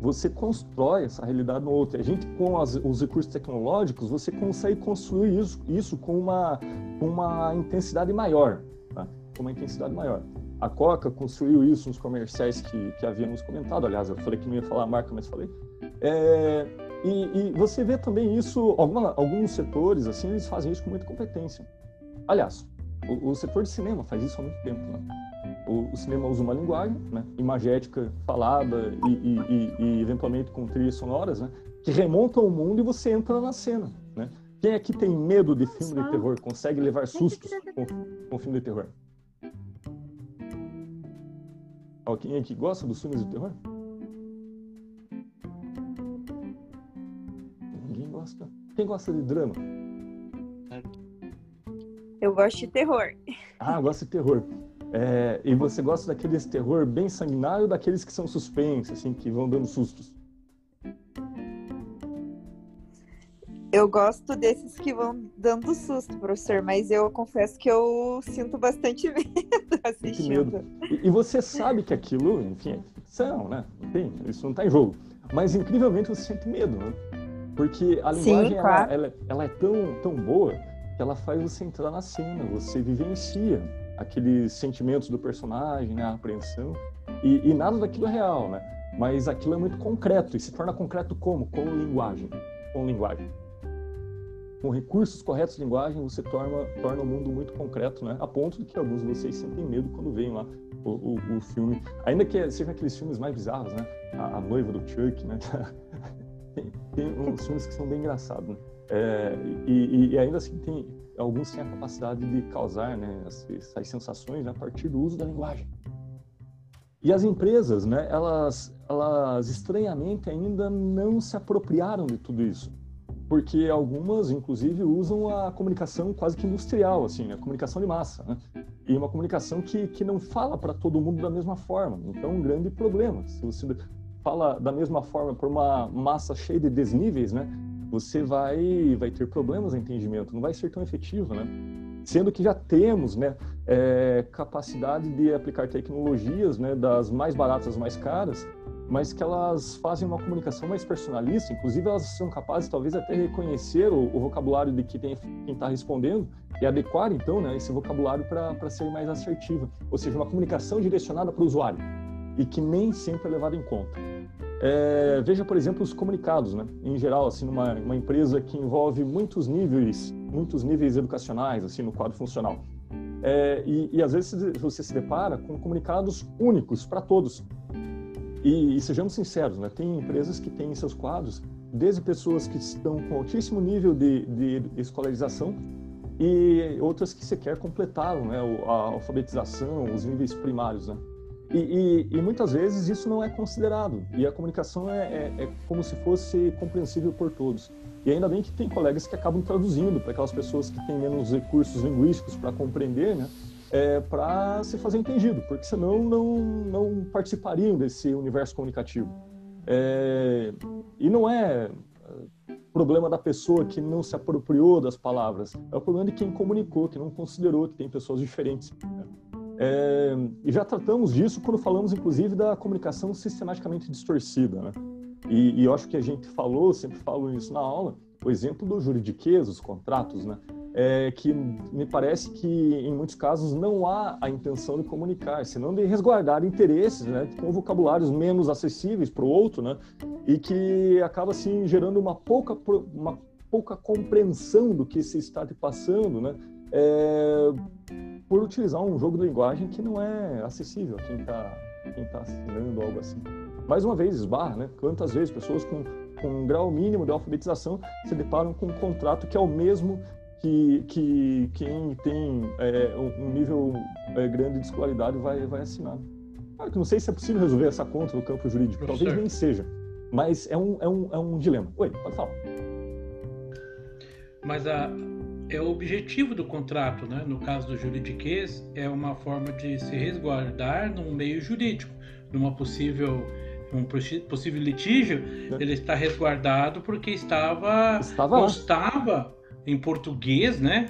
você constrói essa realidade no outro. A gente, com as, os recursos tecnológicos, você consegue construir isso, isso com uma, uma intensidade maior. Tá? Com uma intensidade maior. A Coca construiu isso nos comerciais que, que havíamos comentado. Aliás, eu falei que não ia falar a marca, mas falei. É, e, e você vê também isso, alguma, alguns setores, assim, eles fazem isso com muita competência. Aliás, o, o setor de cinema faz isso há muito tempo, né? O, o cinema usa uma linguagem, né, imagética falada e, e, e, e, eventualmente com trilhas sonoras, né, que remontam o mundo e você entra na cena, né? Quem aqui tem medo de filme de terror consegue levar sustos com, com filme de terror? Alguém aqui gosta dos filmes de terror? Ninguém gosta. Quem gosta de drama? Eu gosto de terror. Ah, gosta de terror. É, e você gosta daqueles terror bem sanguinário ou daqueles que são suspensos, assim, que vão dando sustos? Eu gosto desses que vão dando susto, professor, mas eu confesso que eu sinto bastante medo assistindo. medo. E, e você sabe que aquilo, enfim, é ficção, né? Enfim, isso não está em jogo. Mas incrivelmente você sente medo, né? Porque a Sim, linguagem ela, claro. ela, ela é tão, tão boa que ela faz você entrar na cena, você vivencia aqueles sentimentos do personagem, né? a apreensão, e, e nada daquilo é real, né? Mas aquilo é muito concreto, e se torna concreto como? Com linguagem. Com linguagem. com recursos corretos de linguagem, você torna, torna o mundo muito concreto, né? A ponto de que alguns de vocês sentem medo quando veem lá o, o, o filme. Ainda que seja aqueles filmes mais bizarros, né? A, a noiva do Chuck, né? tem, tem, uns filmes que são bem engraçados, né? É, e, e, ainda assim tem alguns têm a capacidade de causar né, essas sensações né, a partir do uso da linguagem. E as empresas, né, elas, elas estranhamente ainda não se apropriaram de tudo isso porque algumas, inclusive, usam a comunicação quase que industrial, assim, a comunicação de massa, né? E uma comunicação que, que não fala para todo mundo da mesma forma. Então, um grande problema. Se você fala da mesma forma para uma massa cheia de desníveis, né? Você vai, vai ter problemas de entendimento, não vai ser tão efetivo, né? Sendo que já temos, né, é, capacidade de aplicar tecnologias, né, das mais baratas às mais caras, mas que elas fazem uma comunicação mais personalista, inclusive elas são capazes talvez até reconhecer o, o vocabulário de quem está respondendo e adequar então né, esse vocabulário para ser mais assertiva, ou seja, uma comunicação direcionada para o usuário e que nem sempre é levada em conta. É, veja, por exemplo, os comunicados, né? Em geral, assim, numa uma empresa que envolve muitos níveis, muitos níveis educacionais, assim, no quadro funcional. É, e, e às vezes você se depara com comunicados únicos para todos, e, e, sejamos sinceros, né? tem empresas que têm em seus quadros desde pessoas que estão com altíssimo nível de, de escolarização e outras que sequer completaram né, a alfabetização, os níveis primários. Né? E, e, e, muitas vezes isso não é considerado e a comunicação é, é, é, como se fosse compreensível por todos. E ainda bem que tem colegas que acabam traduzindo para aquelas pessoas que têm menos recursos linguísticos para compreender, né? é, para se fazer entendido, porque senão não, não participariam desse universo comunicativo. É, e não é, é problema da pessoa que não se apropriou das palavras, é o problema de quem comunicou, que não considerou que tem pessoas diferentes. É, e já tratamos disso quando falamos, inclusive, da comunicação sistematicamente distorcida. Né? E, e, eu acho que a gente falou, sempre falo isso na aula, o exemplo do juridiquês, os contratos, né? é, que me parece que em muitos casos não há a intenção de comunicar, senão de resguardar interesses, né, com vocabulários menos acessíveis para o outro, né, e que acaba assim gerando uma pouca uma pouca compreensão do que se está te passando, né, é, por utilizar um jogo de linguagem que não é acessível a quem está quem tá assinando algo assim. Mais uma vez, esbarra, né? Quantas vezes pessoas com, com um grau mínimo de alfabetização se deparam com um contrato que é o mesmo que, que quem tem é, um nível é, grande de escolaridade vai, vai assinar. Claro que não sei se é possível resolver essa conta no campo jurídico, Professor. talvez nem seja, mas é um, é, um, é um dilema. Oi, pode falar. Mas a, é o objetivo do contrato, né? no caso do juridiquês, é uma forma de se resguardar num meio jurídico, numa possível um possível litígio, é. ele está resguardado porque estava, estava constava em português, né?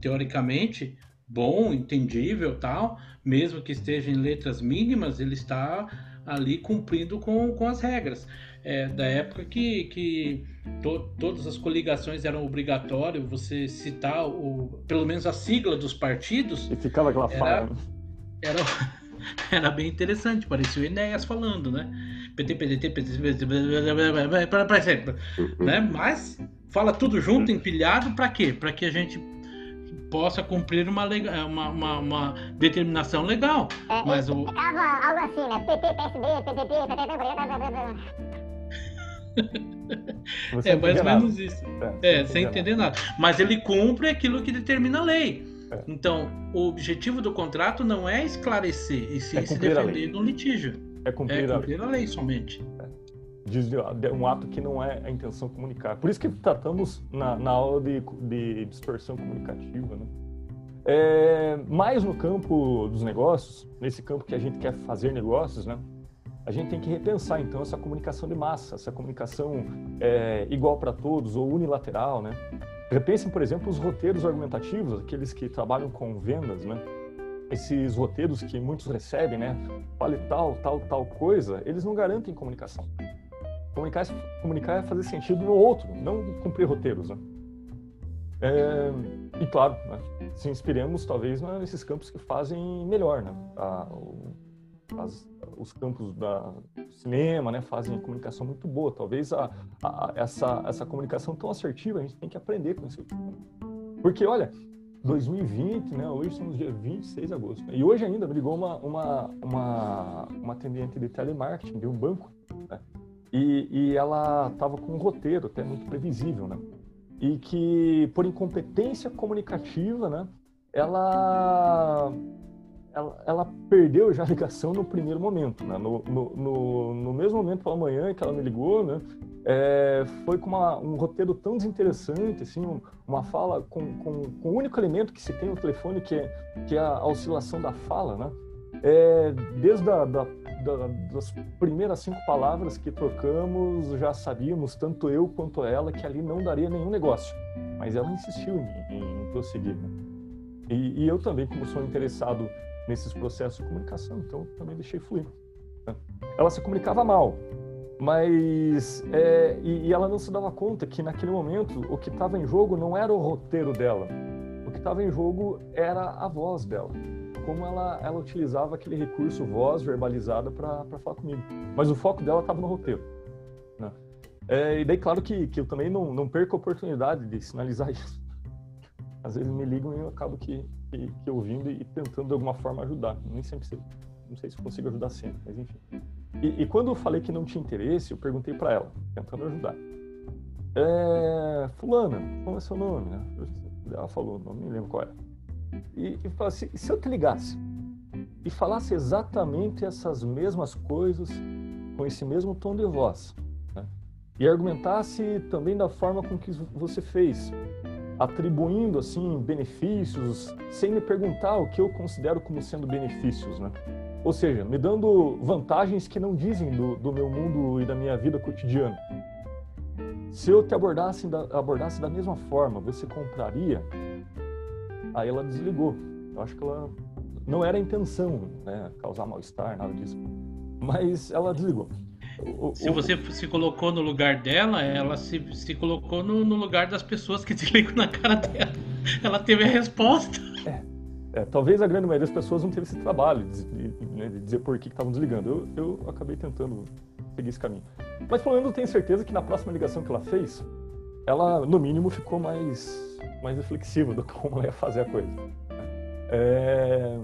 Teoricamente, bom, entendível tal, mesmo que esteja em letras mínimas, ele está ali cumprindo com, com as regras. É, da época que, que to, todas as coligações eram obrigatórias, você citar o, pelo menos a sigla dos partidos. E ficava aquela era, fala. Era, era bem interessante, parecia o Enéas falando, né? PT, PDT, PT. Né? Mas fala tudo junto, empilhado, para quê? Para que a gente possa cumprir uma, uma, uma, uma determinação legal. É, Mas é, o... algo, assim, né? PT, PSD, PDT, é mais ou menos isso. É, é sem entender nada. Mas ele cumpre aquilo que determina a lei. É. Então, o objetivo do contrato não é esclarecer, e sim é se defender no litígio. É cumprir, é cumprir a, lei. a lei somente. É. um ato que não é a intenção comunicar. Por isso que tratamos na, na aula de, de distorção comunicativa, né? É, mais no campo dos negócios, nesse campo que a gente quer fazer negócios, né? A gente tem que repensar então essa comunicação de massa, essa comunicação é, igual para todos ou unilateral, né? Repensem, por exemplo, os roteiros argumentativos, aqueles que trabalham com vendas, né? esses roteiros que muitos recebem, né? Fale tal, tal, tal coisa, eles não garantem comunicação. Comunicar, comunicar é fazer sentido no outro, não cumprir roteiros, né? É, e claro, né, se inspiremos talvez nesses campos que fazem melhor, né? A, o, as, os campos da cinema, né, fazem comunicação muito boa. Talvez a, a, essa, essa comunicação tão assertiva a gente tem que aprender com isso. Porque, olha, 2020, né, hoje estamos dia 26 de agosto. Né, e hoje ainda me ligou uma, uma, uma, uma atendente de telemarketing de um banco. Né, e, e ela estava com um roteiro até muito previsível, né? E que, por incompetência comunicativa, né, ela ela, ela, perdeu já a ligação no primeiro momento, né? no, no, no, no, mesmo momento pela manhã que ela me ligou, né? É, foi com uma, um roteiro tão desinteressante, assim, uma fala com, com, com, o único elemento que se tem no telefone, que é, que é a oscilação da fala, né? É, desde a, da, da, das primeiras cinco palavras que trocamos, já sabíamos, tanto eu quanto ela, que ali não daria nenhum negócio. Mas ela insistiu em, em prosseguir. Né? E, e eu também, como sou interessado nesses processos de comunicação, então também deixei fluir. Né? Ela se comunicava mal, mas é, e, e, ela não se dava conta que naquele momento o que estava em jogo não era o roteiro dela, o que estava em jogo era a voz dela, como ela, ela utilizava aquele recurso voz verbalizada para falar comigo. Mas o foco dela estava no roteiro. Né? É, e daí, claro que, que eu também não, não perco a oportunidade de sinalizar isso. Às vezes me ligam e eu acabo que que, que ouvindo e tentando de alguma forma ajudar. Nem sempre sei, não sei se consigo ajudar sempre, mas enfim. E, e quando eu falei que não tinha interesse, eu perguntei para ela, tentando ajudar. É, fulana, qual é seu nome? Né? Ela falou, não me lembro qual era. E, e assim, se eu te ligasse e falasse exatamente essas mesmas coisas com esse mesmo tom de voz, né? e argumentasse também da forma com que você fez, atribuindo assim benefícios sem me perguntar o que eu considero como sendo benefícios, né? Ou seja, me dando vantagens que não dizem do, do meu mundo e da minha vida cotidiana. Se eu te abordasse da, abordasse da mesma forma, você compraria? Aí ela desligou. Eu acho que ela não era a intenção, né, causar mal-estar, nada disso. Mas ela desligou. O, se você se colocou no lugar dela, ela se, se colocou no, no lugar das pessoas que desligam na cara dela. Ela teve a resposta. É, é, talvez a grande maioria das pessoas não teve esse trabalho de, de, né, de dizer por que estavam desligando. Eu, eu acabei tentando seguir esse caminho. Mas pelo menos eu tenho certeza que na próxima ligação que ela fez, ela, no mínimo, ficou mais, mais reflexiva do como ela ia fazer a coisa. É...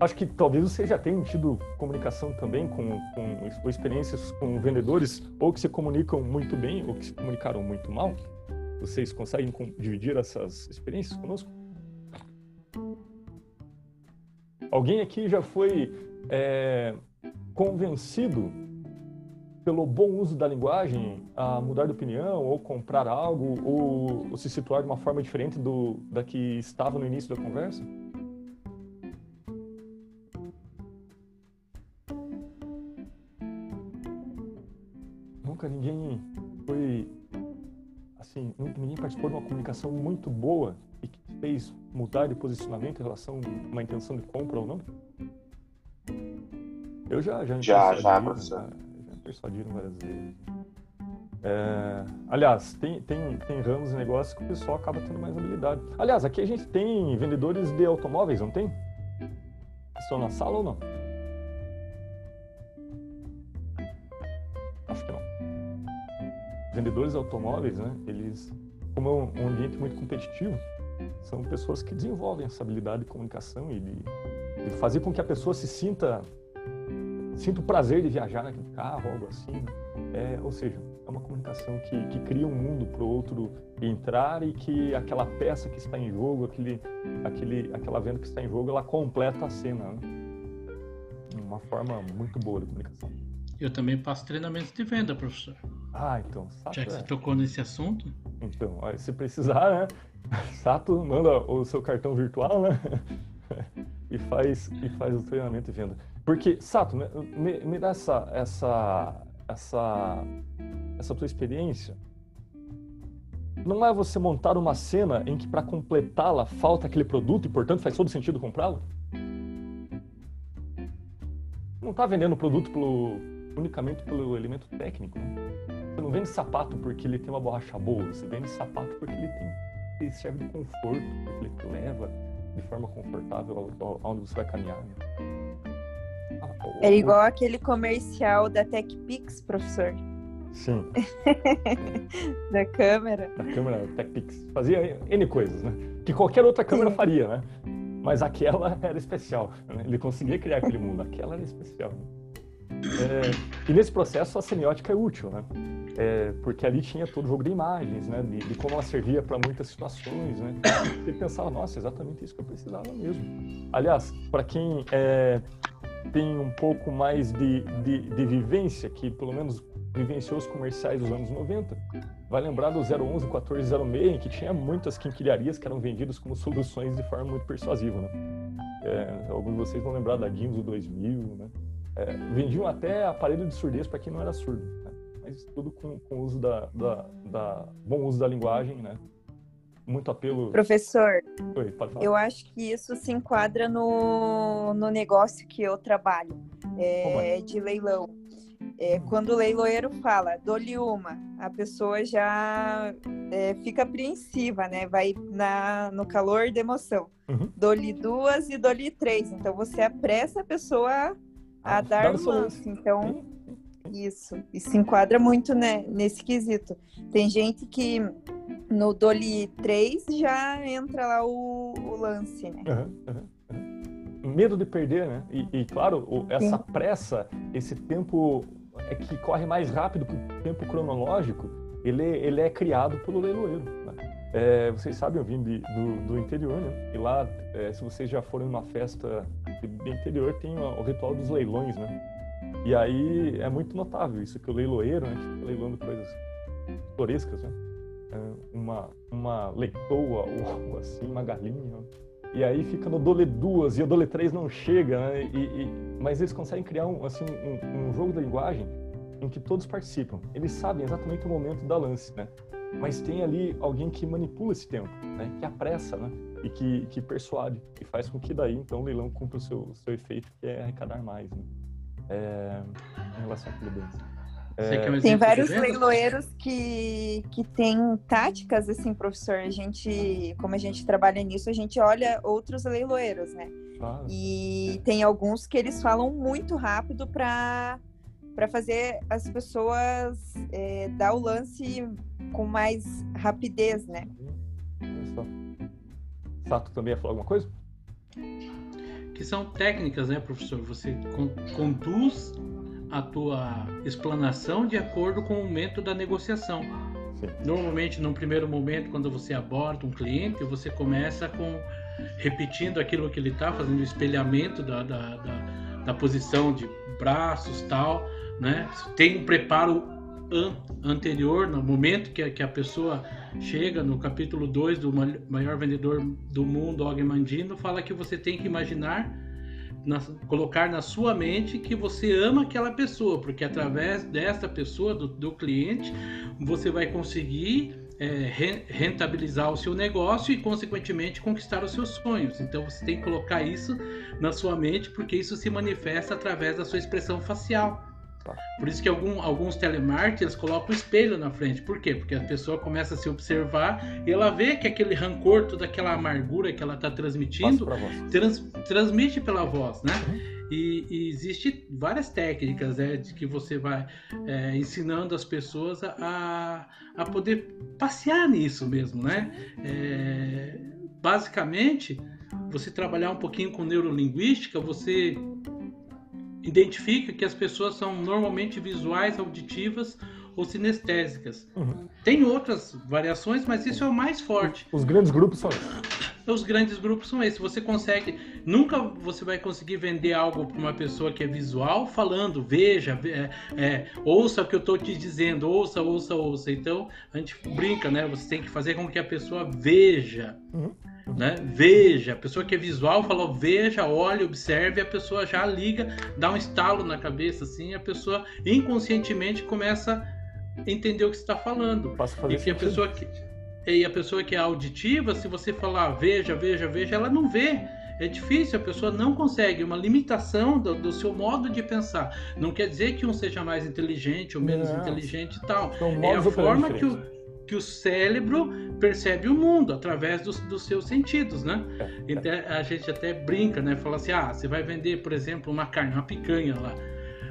Acho que talvez você já tenha tido comunicação também com, com experiências com vendedores, ou que se comunicam muito bem, ou que se comunicaram muito mal. Vocês conseguem dividir essas experiências conosco? Alguém aqui já foi é, convencido pelo bom uso da linguagem a mudar de opinião, ou comprar algo, ou, ou se situar de uma forma diferente do, da que estava no início da conversa? De uma comunicação muito boa e que fez mudar de posicionamento em relação a uma intenção de compra ou não? Eu já já já, já, professor. Já, já persuadiram várias vezes. É, aliás, tem, tem, tem ramos de negócios que o pessoal acaba tendo mais habilidade. Aliás, aqui a gente tem vendedores de automóveis, não tem? Estão na sala ou não? vendedores de automóveis, né, eles, como é um ambiente muito competitivo, são pessoas que desenvolvem essa habilidade de comunicação e de, de fazer com que a pessoa se sinta sinta o prazer de viajar naquele carro, algo assim. É, ou seja, é uma comunicação que, que cria um mundo para o outro entrar e que aquela peça que está em jogo, aquele, aquele, aquela venda que está em jogo, ela completa a cena. Né? Uma forma muito boa de comunicação. Eu também passo treinamentos de venda, professor. Ah, então. Sato, Já que é. você tocou nesse assunto. Então, se precisar, né? Sato manda o seu cartão virtual, né? e faz e faz o treinamento de venda. Porque, Sato, me, me dá essa, essa, essa, essa tua experiência. Não é você montar uma cena em que para completá-la falta aquele produto e, portanto, faz todo sentido comprá-lo? Não está vendendo o produto pelo, unicamente pelo elemento técnico. Né? Vende sapato porque ele tem uma borracha boa, você vende sapato porque ele tem ele serve de conforto, porque ele te leva de forma confortável aonde você vai caminhar. Né? É igual aquele comercial da TechPix, professor. Sim, da câmera. a câmera TechPix. Fazia N coisas, né? Que qualquer outra câmera Sim. faria, né? Mas aquela era especial. né? Ele conseguia criar aquele mundo. Aquela era especial. né? É, e nesse processo a semiótica é útil, né? É, porque ali tinha todo o jogo de imagens, né? De, de como ela servia para muitas situações, né? Você pensava, nossa, exatamente isso que eu precisava mesmo. Aliás, para quem é, tem um pouco mais de, de, de vivência, que pelo menos vivenciou os comerciais dos anos 90, vai lembrar do 011 1406, em que tinha muitas quinquilharias que eram vendidas como soluções de forma muito persuasiva, né? É, alguns de vocês vão lembrar da Guinness do 2000, né? É, vendiam até aparelho de surdez para quem não era surdo, né? Mas tudo com, com uso da, da, da- bom uso da linguagem, né? Muito apelo. Professor, Oi, pode falar. eu acho que isso se enquadra no, no negócio que eu trabalho, é, é? de leilão. É, quando o leiloeiro fala, dou-lhe uma, a pessoa já é, fica apreensiva, né? Vai na, no calor da emoção. Uhum. Dou-lhe duas e dou-lhe três. Então você apressa a pessoa a Ah, dar dar lance. Então, Isso, e se enquadra muito né, nesse quesito. Tem gente que no Doli 3 já entra lá o, o lance, né? Aham, aham. Medo de perder, né? E, e, claro, o- essa pressa, esse tempo é que corre mais rápido que o tempo cronológico, ele, ele é criado pelo leiloeiro. Né? É, vocês sabem, eu vim de- do, do interior, né? E lá, é, se vocês já foram numa festa do interior, tem o, o ritual dos leilões, né? E aí é muito notável isso, que o leiloeiro, né? Fica leiloando coisas pitorescas, né? É, uma, uma leitoa ou algo assim, uma galinha. E aí fica no dole duas e o dole três não chega, né? E, e- mas eles conseguem criar um, assim, um, um jogo da linguagem em que todos participam. Eles sabem exatamente o momento da lance, né? Mas tem ali alguém que manipula esse tempo, né? Que apressa, né? E que, que persuade, e faz com que daí, então, o leilão cumpra o seu, seu efeito, que é arrecadar mais, né? É, em relação à um Tem vários leiloeiros que, que têm táticas, assim, professor. A gente, como a gente trabalha nisso, a gente olha outros leiloeiros, né? Claro. E tem alguns que eles falam muito rápido para para fazer as pessoas é, dar o lance com mais rapidez, né? Só. Sato também ia falar alguma coisa? Que são técnicas, né, professor? Você con- conduz a tua explanação de acordo com o momento da negociação. Sim. Normalmente, num primeiro momento, quando você aborda um cliente, você começa com repetindo aquilo que ele está, fazendo o espelhamento da, da, da, da posição de braços, tal, né? Tem um preparo an- anterior, no momento que a, que a pessoa chega no capítulo 2 do ma- maior vendedor do mundo, Og Mandino, fala que você tem que imaginar, na- colocar na sua mente que você ama aquela pessoa, porque através dessa pessoa, do, do cliente, você vai conseguir é, re- rentabilizar o seu negócio e, consequentemente, conquistar os seus sonhos. Então, você tem que colocar isso na sua mente, porque isso se manifesta através da sua expressão facial. Tá. Por isso que algum- alguns telemarketers colocam o espelho na frente. Por quê? Porque a pessoa começa a se observar e ela vê que aquele rancor, toda aquela amargura que ela está transmitindo, trans- transmite pela voz, né? Uhum. E, e existe várias técnicas né, de que você vai é, ensinando as pessoas a, a, a poder passear nisso mesmo, né? É, basicamente, você trabalhar um pouquinho com neurolinguística, você identifica que as pessoas são normalmente visuais, auditivas ou sinestésicas. Uhum. Tem outras variações, mas isso é o mais forte. Os grandes grupos são esses. Os grandes grupos são esses. Você consegue. Nunca você vai conseguir vender algo para uma pessoa que é visual falando, veja, ve- é, é, ouça o que eu estou te dizendo, ouça, ouça, ouça. Então a gente brinca, né? Você tem que fazer com que a pessoa veja. Uhum. Né? Veja, a pessoa que é visual falou veja, olhe, observe, a pessoa já liga, dá um estalo na cabeça, assim, a pessoa inconscientemente começa a entender o que está falando. E que a pessoa que e a pessoa que é auditiva, se você falar veja, veja, veja, ela não vê. É difícil, a pessoa não consegue, uma limitação do, do seu modo de pensar. Não quer dizer que um seja mais inteligente ou menos Não. inteligente e tal. É a forma que o. que o cérebro percebe o mundo através dos, dos seus sentidos, né? Então a gente até brinca, né? Fala assim, ah, você vai vender, por exemplo, uma carne, uma picanha lá.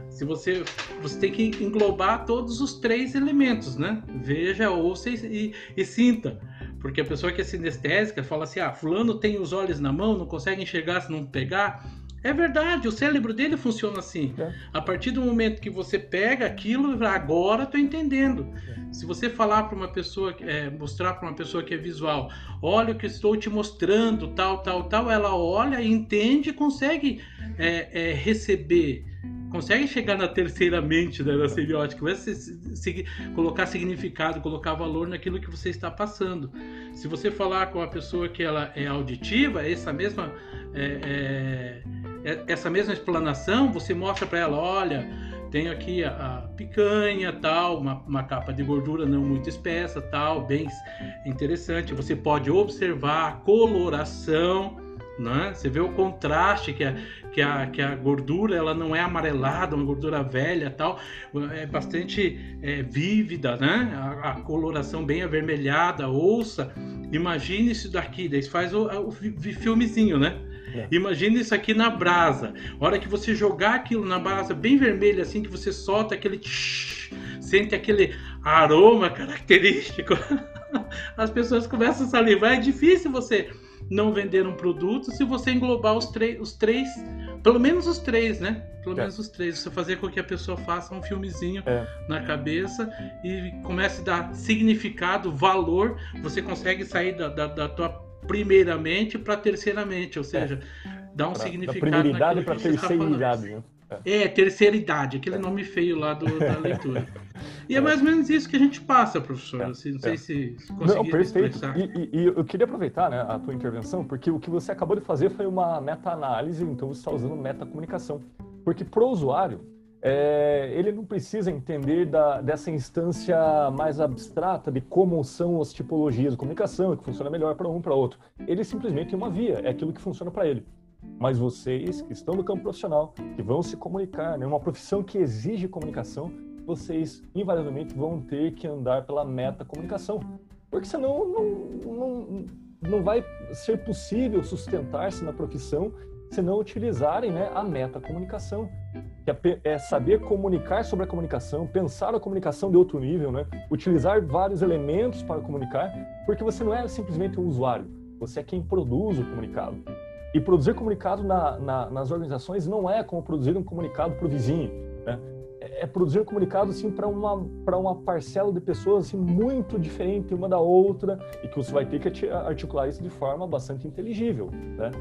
Se você, você tem que englobar todos os três elementos, né? Veja, ouça e, e, e sinta. Porque a pessoa que é sinestésica fala assim, ah, fulano tem os olhos na mão, não consegue enxergar se não pegar. É verdade, o cérebro dele funciona assim. É. A partir do momento que você pega aquilo, agora estou entendendo. Se você falar para uma pessoa, é, mostrar para uma pessoa que é visual, olha o que estou te mostrando, tal, tal, tal, ela olha, entende e consegue é, é, receber, consegue chegar na terceira mente né, da semiótica, vai se- se- colocar significado, colocar valor naquilo que você está passando. Se você falar com a pessoa que ela é auditiva, essa mesma é, é, é- essa mesma explanação, você mostra para ela, olha, tenho aqui a, a picanha, tal, uma, uma capa de gordura não muito espessa, tal, bem interessante. Você pode observar a coloração, né? Você vê o contraste que a, que a, que a gordura ela não é amarelada, uma gordura velha, tal, é bastante é, vívida, né? A, a coloração bem avermelhada. Ouça, imagine isso daqui, daí faz o, o fi- filmezinho, né? É. Imagina isso aqui na brasa. A hora que você jogar aquilo na brasa bem vermelha, assim, que você solta aquele tsh, sente aquele aroma característico. As pessoas começam a salivar. É difícil você não vender um produto se você englobar os, três- os três, pelo menos os três, né? Pelo É. menos os três. Você fazer com que a pessoa faça um filmezinho É. na cabeça e comece a dar significado, valor. Você consegue sair da, da, da tua primeiramente para terceiramente, ou seja, dar um É. Da, da significado primeiridade naquilo para falando. terceiridade, né? É, terceira idade, aquele nome feio lá do- da leitura. E é mais ou menos isso que a gente passa, professor. É, assim, não é. sei se se Não, perfeito. expressar. E, e- e eu queria aproveitar né, a tua intervenção, porque o que você acabou de fazer foi uma meta-análise, então você está usando metacomunicação. Porque para o usuário, é, ele não precisa entender da- dessa instância mais abstrata de como são as tipologias de comunicação, que funciona melhor para um para outro. Ele simplesmente tem uma via, é aquilo que funciona para ele. Mas vocês que estão no campo profissional, que vão se comunicar, né, uma profissão que exige comunicação, vocês invariavelmente vão ter que andar pela metacomunicação. Porque senão não, não, não vai ser possível sustentar-se na profissão se não utilizarem né, a metacomunicação. Que é é saber comunicar sobre a comunicação, pensar a comunicação de outro nível, né? utilizar vários elementos para comunicar, porque você não é simplesmente um usuário, você é quem produz o comunicado. E produzir comunicado na- na- nas organizações não é como produzir um comunicado para o vizinho, né? É é produzir um comunicado assim para uma para uma parcela de pessoas assim muito diferente uma da outra e que você vai ter que articular isso de forma bastante inteligível, né?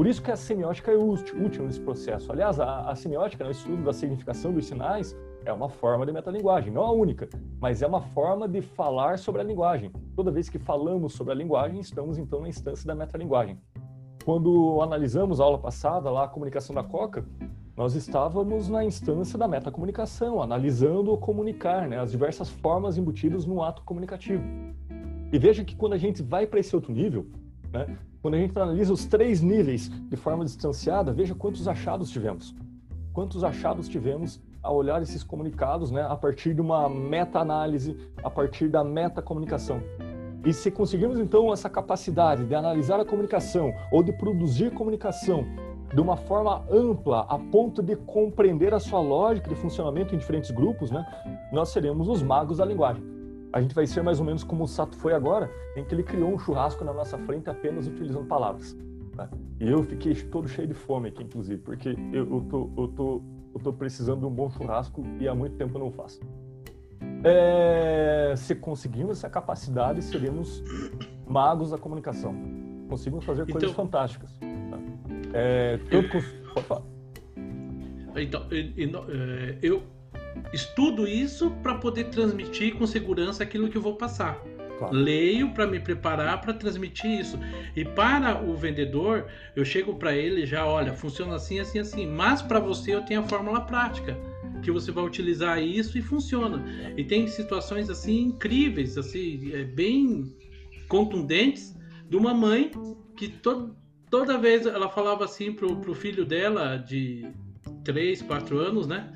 Por isso que a semiótica é útil, útil nesse processo. Aliás, a, a semiótica, né, o estudo da significação dos sinais, é uma forma de metalinguagem, não a única, mas é uma forma de falar sobre a linguagem. Toda vez que falamos sobre a linguagem, estamos então na instância da metalinguagem. Quando analisamos a aula passada, lá a comunicação da Coca, nós estávamos na instância da metacomunicação, analisando o comunicar, né, as diversas formas embutidas no ato comunicativo. E veja que quando a gente vai para esse outro nível, né, quando a gente analisa os três níveis de forma distanciada, veja quantos achados tivemos. Quantos achados tivemos a olhar esses comunicados né, a partir de uma meta-análise, a partir da metacomunicação. E se conseguirmos então essa capacidade de analisar a comunicação ou de produzir comunicação de uma forma ampla, a ponto de compreender a sua lógica de funcionamento em diferentes grupos, né, nós seremos os magos da linguagem. A gente vai ser mais ou menos como o Sato foi agora, em que ele criou um churrasco na nossa frente apenas utilizando palavras. né? E eu fiquei todo cheio de fome aqui, inclusive, porque eu, eu, tô, eu, tô, eu tô precisando de um bom churrasco e há muito tempo eu não faço. É, se conseguirmos essa capacidade, seremos magos da comunicação. Conseguimos fazer coisas Então- fantásticas. tá? É, tanto com... Pode falar. Então, é, eu estudo isso para poder transmitir com segurança aquilo que eu vou passar. Claro. Leio para me preparar para transmitir isso. E para o vendedor, eu chego para ele já, olha, funciona assim, assim, assim. Mas para você eu tenho a fórmula prática que você vai utilizar isso e funciona. E tem situações assim incríveis, assim, é, bem contundentes de uma mãe que to toda vez ela falava assim pro, pro filho dela de 3, 4 anos, né?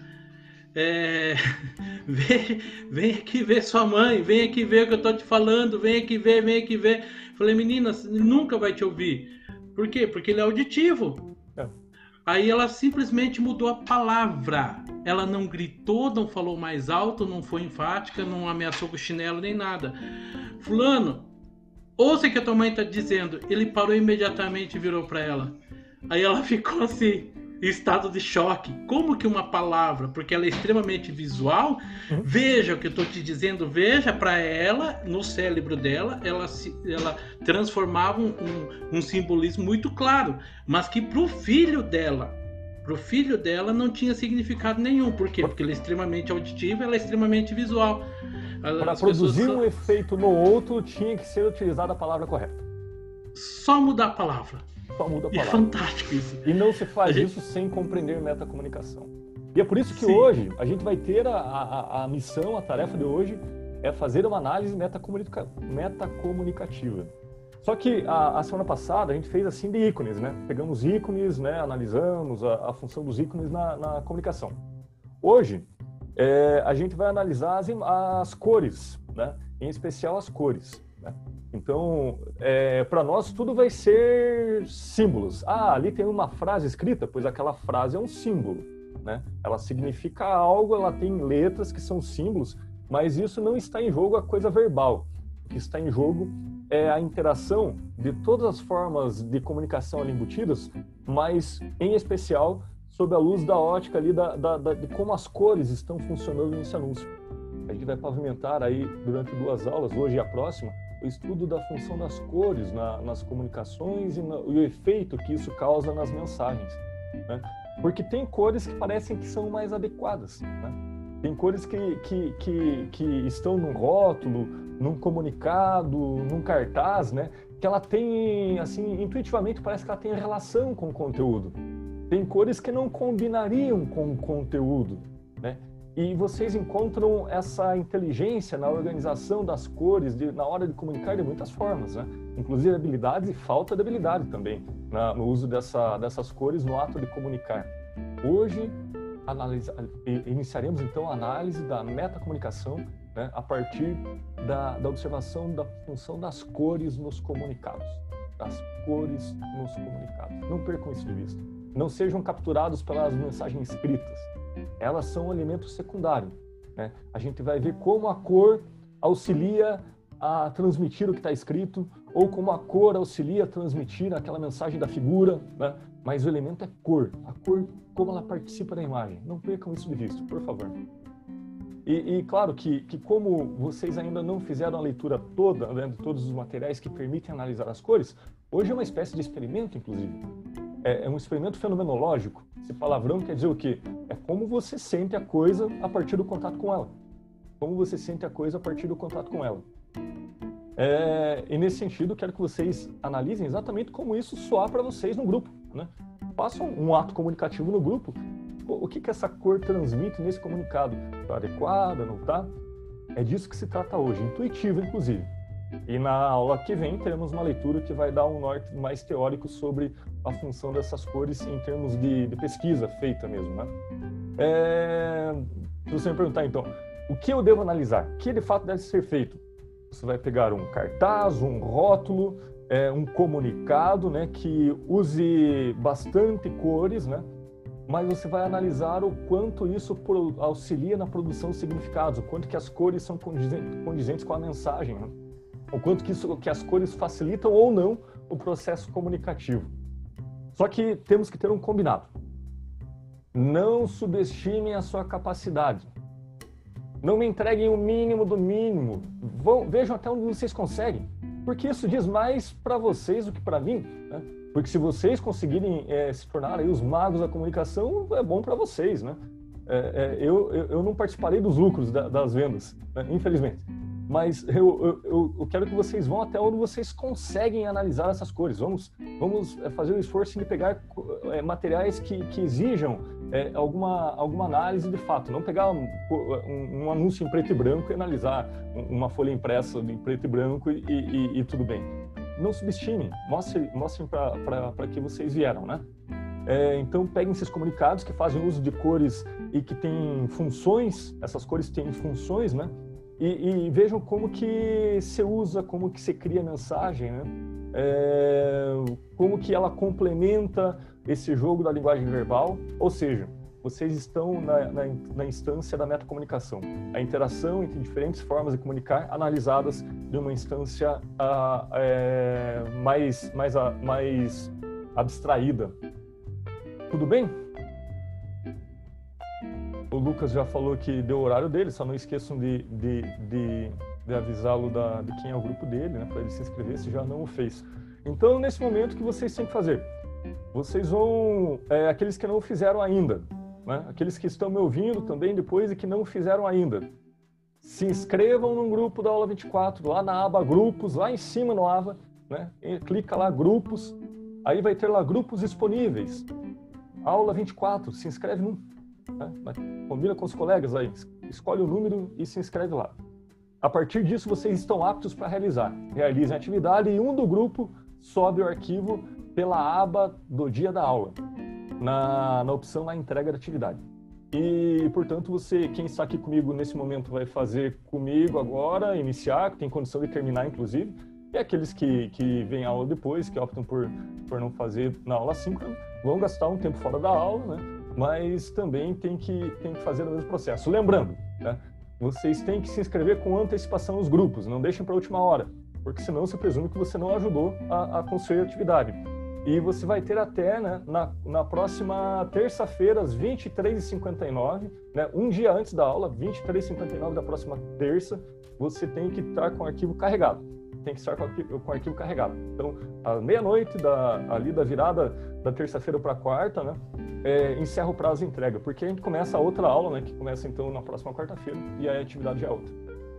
É, vem, vem aqui ver sua mãe, vem aqui ver o que eu tô te falando, vem aqui ver, vem aqui ver. Falei, menina, nunca vai te ouvir. Por quê? Porque ele é auditivo. É. Aí ela simplesmente mudou a palavra. Ela não gritou, não falou mais alto, não foi enfática, não ameaçou com chinelo nem nada. Fulano, ouça o que a tua mãe está dizendo. Ele parou imediatamente e virou para ela. Aí ela ficou assim estado de choque. Como que uma palavra, porque ela é extremamente visual, uhum. veja o que eu estou te dizendo, veja para ela, no cérebro dela, ela, se, ela transformava um, um, um simbolismo muito claro, mas que para o filho dela, para o filho dela não tinha significado nenhum. Por quê? Porque ele é extremamente auditivo, ela é extremamente visual. Para produzir um efeito no outro, tinha que ser utilizada a palavra correta. Só mudar a palavra. Só muda a palavra. É fantástico isso. E não se faz gente... isso sem compreender metacomunicação. E é por isso que Sim. hoje a gente vai ter a, a, a, missão, a tarefa de hoje é fazer uma análise metacomunica... metacomunicativa. Só que a, a, semana passada a gente fez assim de ícones, né? Pegamos ícones, né? analisamos a, a função dos ícones na, na comunicação. Hoje é, a gente vai analisar as, as cores, né? em especial as cores. Né? Então, é, para nós, tudo vai ser símbolos. Ah, ali tem uma frase escrita, pois aquela frase é um símbolo. Né? Ela significa algo, ela tem letras que são símbolos, mas isso não está em jogo a coisa verbal. O que está em jogo é a interação de todas as formas de comunicação ali embutidas, mas em especial sob a luz da ótica ali da, da, da, de como as cores estão funcionando nesse anúncio. A gente vai pavimentar aí durante duas aulas, hoje e a próxima, o estudo da função das cores na, nas comunicações e, no, e, o efeito que isso causa nas mensagens. Né? Porque tem cores que parecem que são mais adequadas. Né? Tem cores que, que, que, que estão num rótulo, num comunicado, num cartaz, né? que ela tem, assim, intuitivamente parece que ela tem relação com o conteúdo. Tem cores que não combinariam com o conteúdo. Né? E vocês encontram essa inteligência na organização das cores, de, na hora de comunicar de muitas formas, né? Inclusive habilidades e falta de habilidade também na, no uso dessa, dessas cores no ato de comunicar. Hoje analisa, iniciaremos então a análise da metacomunicação né, a partir da, da observação da função das cores nos comunicados. Das cores nos comunicados. Não percam isso de vista. Não sejam capturados pelas mensagens escritas elas são um elemento secundário. Né? A gente vai ver como a cor auxilia a transmitir o que está escrito, ou como a cor auxilia a transmitir aquela mensagem da figura, né? mas o elemento é cor, a cor, como ela participa da imagem. Não percam isso de vista, por favor. E, e claro que, que, como vocês ainda não fizeram a leitura toda né, de todos os materiais que permitem analisar as cores, hoje é uma espécie de experimento, inclusive. É, é um experimento fenomenológico. Esse palavrão quer dizer o quê? É como você sente a coisa a partir do contato com ela. Como você sente a coisa a partir do contato com ela. É, e nesse sentido, quero que vocês analisem exatamente como isso soar para vocês no grupo. Né? Façam um ato comunicativo no grupo. O que, que essa cor transmite nesse comunicado? Está adequada, não está? É disso que se trata hoje, intuitivo, inclusive. E na aula que vem teremos uma leitura que vai dar um norte mais teórico sobre a função dessas cores em termos de, de pesquisa feita mesmo, né? É... Se você me perguntar então, o que eu devo analisar? O que de fato deve ser feito? Você vai pegar um cartaz, um rótulo, é, um comunicado, né, que use bastante cores, né? Mas você vai analisar o quanto isso auxilia na produção de significados, o quanto que as cores são condizentes com a mensagem, né? O quanto que, isso, que as cores facilitam ou não o processo comunicativo. Só que temos que ter um combinado. Não subestimem a sua capacidade. Não me entreguem o mínimo do mínimo. Vão, vejam até onde vocês conseguem. Porque isso diz mais para vocês do que para mim. Né? Porque se vocês conseguirem é, se tornar os magos da comunicação, é bom para vocês. Né? É, é, eu, eu, não participarei dos lucros da, das vendas, né? infelizmente mas eu, eu, eu, quero que vocês vão até onde vocês conseguem analisar essas cores. Vamos, vamos eh, fazer o esforço de pegar é, materiais que, que exijam é, alguma, alguma análise de fato. Não pegar um, um, um, anúncio em preto e branco e analisar uma folha impressa em preto e branco e, e, e tudo bem. Não subestimem, mostrem, mostrem para que vocês vieram, né? É, então, peguem esses comunicados que fazem uso de cores e que têm funções, essas cores têm funções, né? E, e vejam como que se usa, como que se cria mensagem, né? É, como que ela complementa esse jogo da linguagem verbal, ou seja, vocês estão na, na, na, instância da metacomunicação, a interação entre diferentes formas de comunicar analisadas de uma instância uh, é, mais, mais, uh, mais abstraída. Tudo bem? O Lucas já falou que deu o horário dele, só não esqueçam de, de, de, de avisá-lo de quem é o grupo dele, né, para ele se inscrever, se já não o fez. Então, nesse momento, o que vocês têm que fazer? Vocês vão, é, aqueles que não fizeram ainda, né? aqueles que estão me ouvindo também depois e que não fizeram ainda. Se inscrevam no grupo da aula 24, lá na aba grupos, lá em cima no AVA, né? clica lá grupos, aí vai ter lá grupos disponíveis. Aula 24, se inscreve num. Né? Combina com os colegas aí, escolhe o número e se inscreve lá. A partir disso, vocês estão aptos para realizar. Realizem a atividade e um do grupo sobe o arquivo pela aba do dia da aula na, na opção na entrega da atividade. E, portanto, você, quem está aqui comigo nesse momento, vai fazer comigo agora, iniciar, tem condição de terminar, inclusive. E aqueles que, que vêm aula depois, que optam por, por não fazer na aula síncrona, vão gastar um tempo fora da aula, né? Mas também tem que, tem que fazer o mesmo processo. Lembrando, né? Vocês têm que se inscrever com antecipação nos grupos, não deixem para a última hora, porque senão você presume que você não ajudou a, a construir a atividade. E você vai ter até né, na, na próxima terça-feira, às 23h59, né, um dia antes da aula, 23h59 da próxima terça, você tem que estar com o arquivo carregado. Tem que estar com o arquivo, com o arquivo carregado. Então, à meia-noite, da, ali da virada da terça-feira para quarta, né, é, encerra o prazo de entrega, porque a gente começa a outra aula, né, que começa então na próxima quarta-feira, e a atividade já é outra.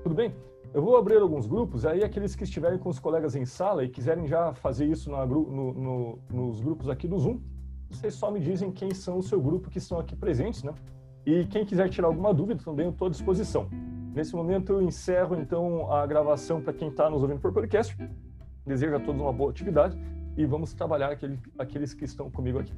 Tudo bem? Eu vou abrir alguns grupos, aí aqueles que estiverem com os colegas em sala e quiserem já fazer isso no, no, no, nos grupos aqui do Zoom, vocês só me dizem quem são o seu grupo que estão aqui presentes, né? E quem quiser tirar alguma dúvida também eu estou à disposição. Nesse momento eu encerro então a gravação para quem está nos ouvindo por podcast. Desejo a todos uma boa atividade e vamos trabalhar aquele, aqueles que estão comigo aqui.